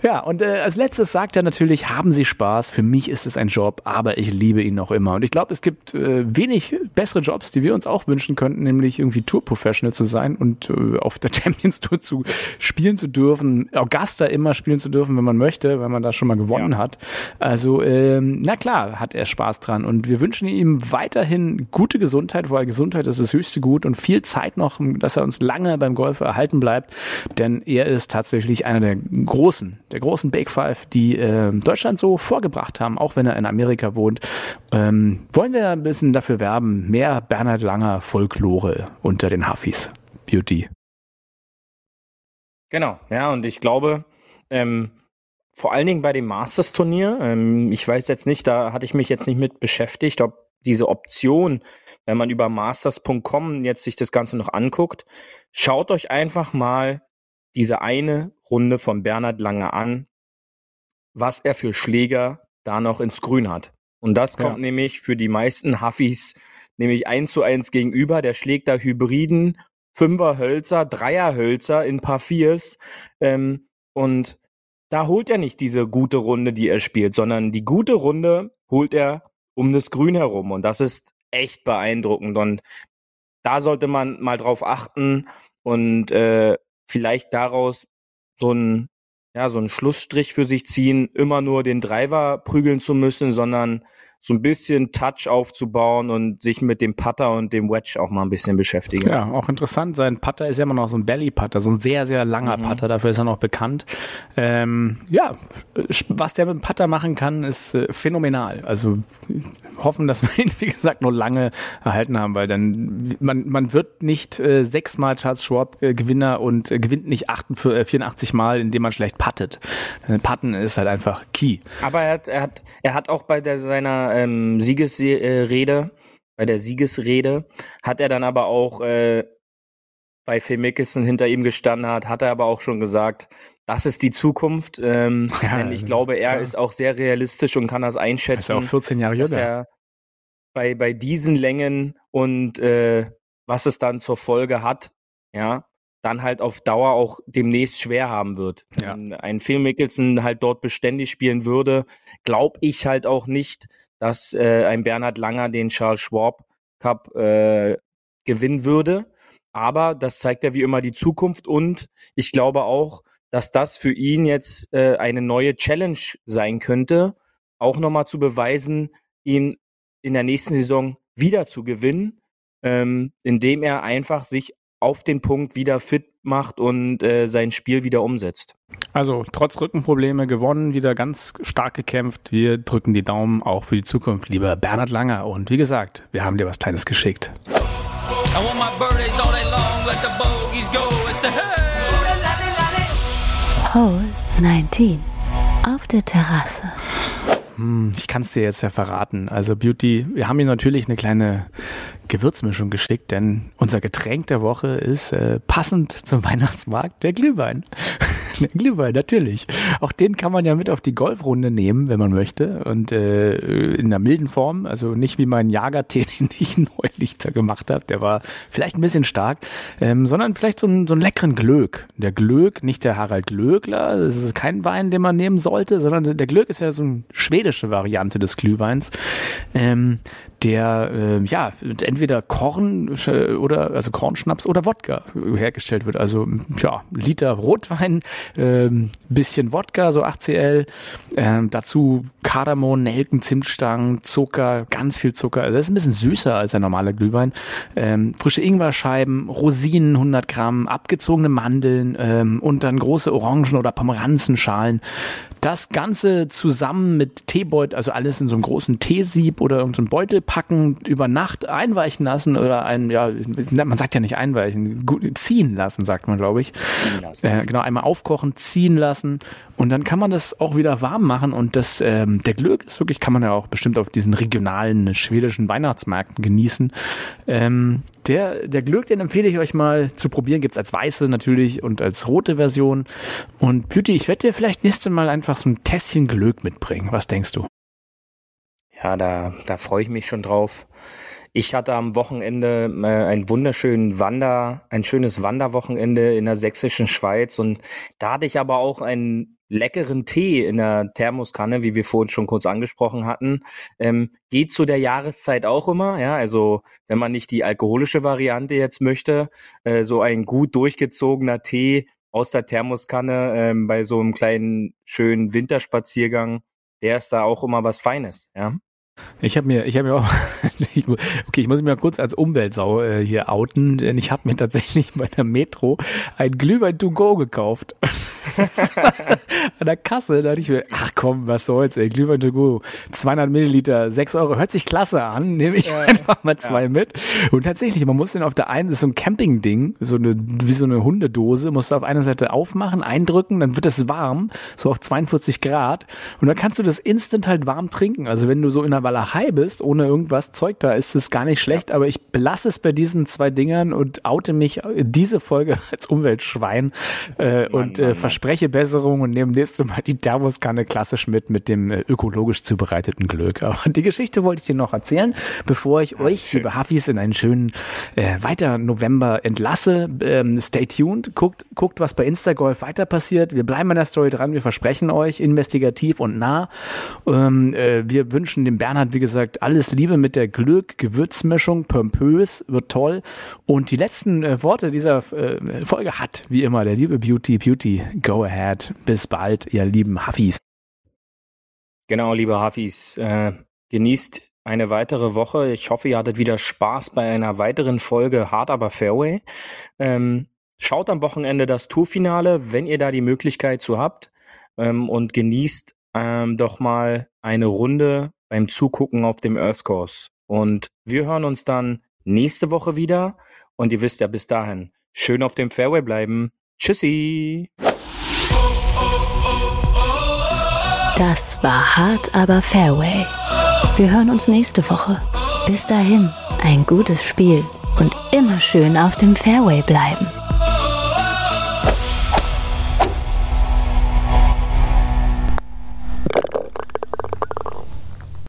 Ja, und äh, als letztes sagt er natürlich, haben Sie Spaß. Für mich ist es ein Job, aber ich liebe ihn noch immer. Und ich glaube, es gibt äh, wenig bessere Jobs, die wir uns auch wünschen könnten, nämlich irgendwie Tour-Professional zu sein und äh, auf der Champions Tour zu spielen zu dürfen, Augusta immer spielen zu dürfen, wenn man möchte, weil man da schon mal gewonnen ja. hat. Also, ähm, na klar, hat er Spaß dran. Und wir wünschen ihm weiterhin gute Gesundheit, weil Gesundheit ist das höchste Gut und viel Zeit noch, dass er uns lange beim Golf erhalten bleibt. Denn er ist tatsächlich einer der großen, der großen Big Five, die äh, Deutschland so vorgebracht haben, auch wenn er in Amerika wohnt. Ähm, wollen wir ein bisschen dafür werben, mehr Bernhard Langer Folklore unter den Hafis. Beauty. Genau, ja, und ich glaube, ähm, vor allen Dingen bei dem Masters-Turnier, ähm, ich weiß jetzt nicht, da hatte ich mich jetzt nicht mit beschäftigt, ob diese Option, wenn man über masters.com jetzt sich das Ganze noch anguckt, schaut euch einfach mal diese eine Runde von Bernhard Lange an, was er für Schläger da noch ins Grün hat. Und das kommt ja. nämlich für die meisten Huffis nämlich eins zu eins gegenüber. Der schlägt da Hybriden, Fünferhölzer, Dreierhölzer in Paar Viers. Ähm, und da holt er nicht diese gute Runde, die er spielt, sondern die gute Runde holt er um das Grün herum. Und das ist echt beeindruckend. Und da sollte man mal drauf achten und äh, vielleicht daraus so ein ja, so einen Schlussstrich für sich ziehen, immer nur den Driver prügeln zu müssen, sondern so ein bisschen Touch aufzubauen und sich mit dem Putter und dem Wedge auch mal ein bisschen beschäftigen. Ja, auch interessant. Sein Putter ist ja immer noch so ein Belly-Putter, so ein sehr, sehr langer mhm. Putter. Dafür ist er noch bekannt. Ähm, ja, was der mit dem Putter machen kann, ist äh, phänomenal. Also hoffen, dass wir ihn, wie gesagt, nur lange erhalten haben, weil dann man, man wird nicht äh, sechsmal Charles Schwab äh, Gewinner und äh, gewinnt nicht 88, 84 Mal, indem man schlecht puttet. Putten ist halt einfach key. Aber er hat, er hat, er hat auch bei der, seiner ähm, Siegesrede, bei der Siegesrede, hat er dann aber auch äh, bei Phil Mickelson hinter ihm gestanden hat, hat er aber auch schon gesagt, das ist die Zukunft. Ähm, ja, ich glaube, er klar. ist auch sehr realistisch und kann das einschätzen. Ist ja auch 14 Jahre jünger. Er bei, bei diesen Längen und äh, was es dann zur Folge hat, ja, dann halt auf Dauer auch demnächst schwer haben wird. Ja. Wenn ein Phil Mickelson halt dort beständig spielen würde, glaube ich halt auch nicht, dass äh, ein Bernhard Langer den Charles Schwab Cup äh, gewinnen würde. Aber das zeigt ja wie immer die Zukunft und ich glaube auch, dass das für ihn jetzt äh, eine neue Challenge sein könnte, auch nochmal zu beweisen, ihn in der nächsten Saison wieder zu gewinnen, ähm, indem er einfach sich auf den Punkt wieder fit macht und äh, sein Spiel wieder umsetzt. Also trotz Rückenprobleme gewonnen, wieder ganz stark gekämpft. Wir drücken die Daumen auch für die Zukunft, lieber Bernhard Langer. Und wie gesagt, wir haben dir was Kleines geschickt. Hole 19 auf der Terrasse. Hm, ich kann es dir jetzt ja verraten. Also Beauty, wir haben hier natürlich eine kleine Gewürzmischung geschickt, denn unser Getränk der Woche ist äh, passend zum Weihnachtsmarkt der Glühwein. Glühwein, natürlich. Auch den kann man ja mit auf die Golfrunde nehmen, wenn man möchte. Und äh, in einer milden Form, also nicht wie mein Jagertee, den ich neulich da gemacht habe. Der war vielleicht ein bisschen stark, ähm, sondern vielleicht so, ein, so einen leckeren Glöck. Der Glöck, nicht der Harald Glöckler, das ist kein Wein, den man nehmen sollte, sondern der Glöck ist ja so eine schwedische Variante des Glühweins. Ähm, der äh, ja entweder Korn äh, oder also Kornschnaps oder Wodka hergestellt wird. Also ja, Liter Rotwein, äh, bisschen Wodka, so 8cl, äh, dazu Kardamom, Nelken, Zimtstangen, Zucker, ganz viel Zucker. Also das ist ein bisschen süßer als ein normaler Glühwein. Ähm, frische Ingwerscheiben, Rosinen 100 Gramm, abgezogene Mandeln ähm, und dann große Orangen- oder Pomeranzenschalen. Das Ganze zusammen mit Teebeutel, also alles in so einem großen Teesieb oder irgendeinem so Beutel packen, über Nacht einweichen lassen oder ein, ja, man sagt ja nicht einweichen, ziehen lassen, sagt man, glaube ich. Ziehen lassen. Äh, genau, einmal aufkochen, ziehen lassen und dann kann man das auch wieder warm machen und das, ähm, der Glück ist wirklich, kann man ja auch bestimmt auf diesen regionalen schwedischen Weihnachtsmärkten genießen. Ähm, der, der Glück, den empfehle ich euch mal zu probieren. Gibt's als weiße natürlich und als rote Version. Und Beauty, ich werde dir vielleicht nächstes Mal einfach so ein Tässchen Glück mitbringen. Was denkst du? Ja, da, da freue ich mich schon drauf. Ich hatte am Wochenende äh, ein wunderschönen Wander, ein schönes Wanderwochenende in der sächsischen Schweiz und da hatte ich aber auch einen leckeren Tee in der Thermoskanne, wie wir vorhin schon kurz angesprochen hatten. Ähm, geht zu der Jahreszeit auch immer, ja, also wenn man nicht die alkoholische Variante jetzt möchte, äh, so ein gut durchgezogener Tee aus der Thermoskanne ähm, bei so einem kleinen schönen Winterspaziergang, der ist da auch immer was Feines, ja. Ich habe mir, ich habe mir auch, okay, ich muss mich mal kurz als Umweltsau äh, hier outen, denn ich habe mir tatsächlich bei der Metro ein Glühwein to go gekauft. An der Kasse, da dachte ich mir, ach komm, was soll's, ey, Glühwein to go, 200 Milliliter, 6 Euro, hört sich klasse an, nehme ich ja, einfach mal zwei ja. mit. Und tatsächlich, man muss den auf der einen, das ist so ein Camping-Ding, so eine, wie so eine Hundedose, musst du auf einer Seite aufmachen, eindrücken, dann wird es warm, so auf 42 Grad, und dann kannst du das instant halt warm trinken. Also wenn du so in der Walachei bist, ohne irgendwas Zeug da, ist es gar nicht schlecht, aber ich belasse es bei diesen zwei Dingern und oute mich diese Folge als Umweltschwein äh, Mann, und äh, Mann, verspreche Besserung und nehme nächstes Mal die Thermoskanne klassisch mit, mit dem äh, ökologisch zubereiteten Glück. Aber die Geschichte wollte ich dir noch erzählen, bevor ich ja, euch, schön. liebe Huffis, in einen schönen äh, weiter November entlasse. Ähm, stay tuned, guckt, guckt, was bei Instagolf weiter passiert. Wir bleiben an der Story dran, wir versprechen euch, investigativ und nah. Ähm, äh, wir wünschen dem Bernhard Bernhard, wie gesagt, alles Liebe mit der Glück-Gewürzmischung, pompös, wird toll. Und die letzten äh, Worte dieser äh, Folge hat, wie immer, der liebe Beauty, Beauty, go ahead. Bis bald, ihr lieben Huffis. Genau, liebe Huffis, äh, genießt eine weitere Woche. Ich hoffe, ihr hattet wieder Spaß bei einer weiteren Folge Hard aber Fairway. Ähm, schaut am Wochenende das Tourfinale, wenn ihr da die Möglichkeit zu habt ähm, und genießt ähm, doch mal eine Runde beim Zugucken auf dem Earth Course. Und wir hören uns dann nächste Woche wieder. Und ihr wisst ja bis dahin, schön auf dem Fairway bleiben. Tschüssi! Das war hart, aber Fairway. Wir hören uns nächste Woche. Bis dahin, ein gutes Spiel und immer schön auf dem Fairway bleiben.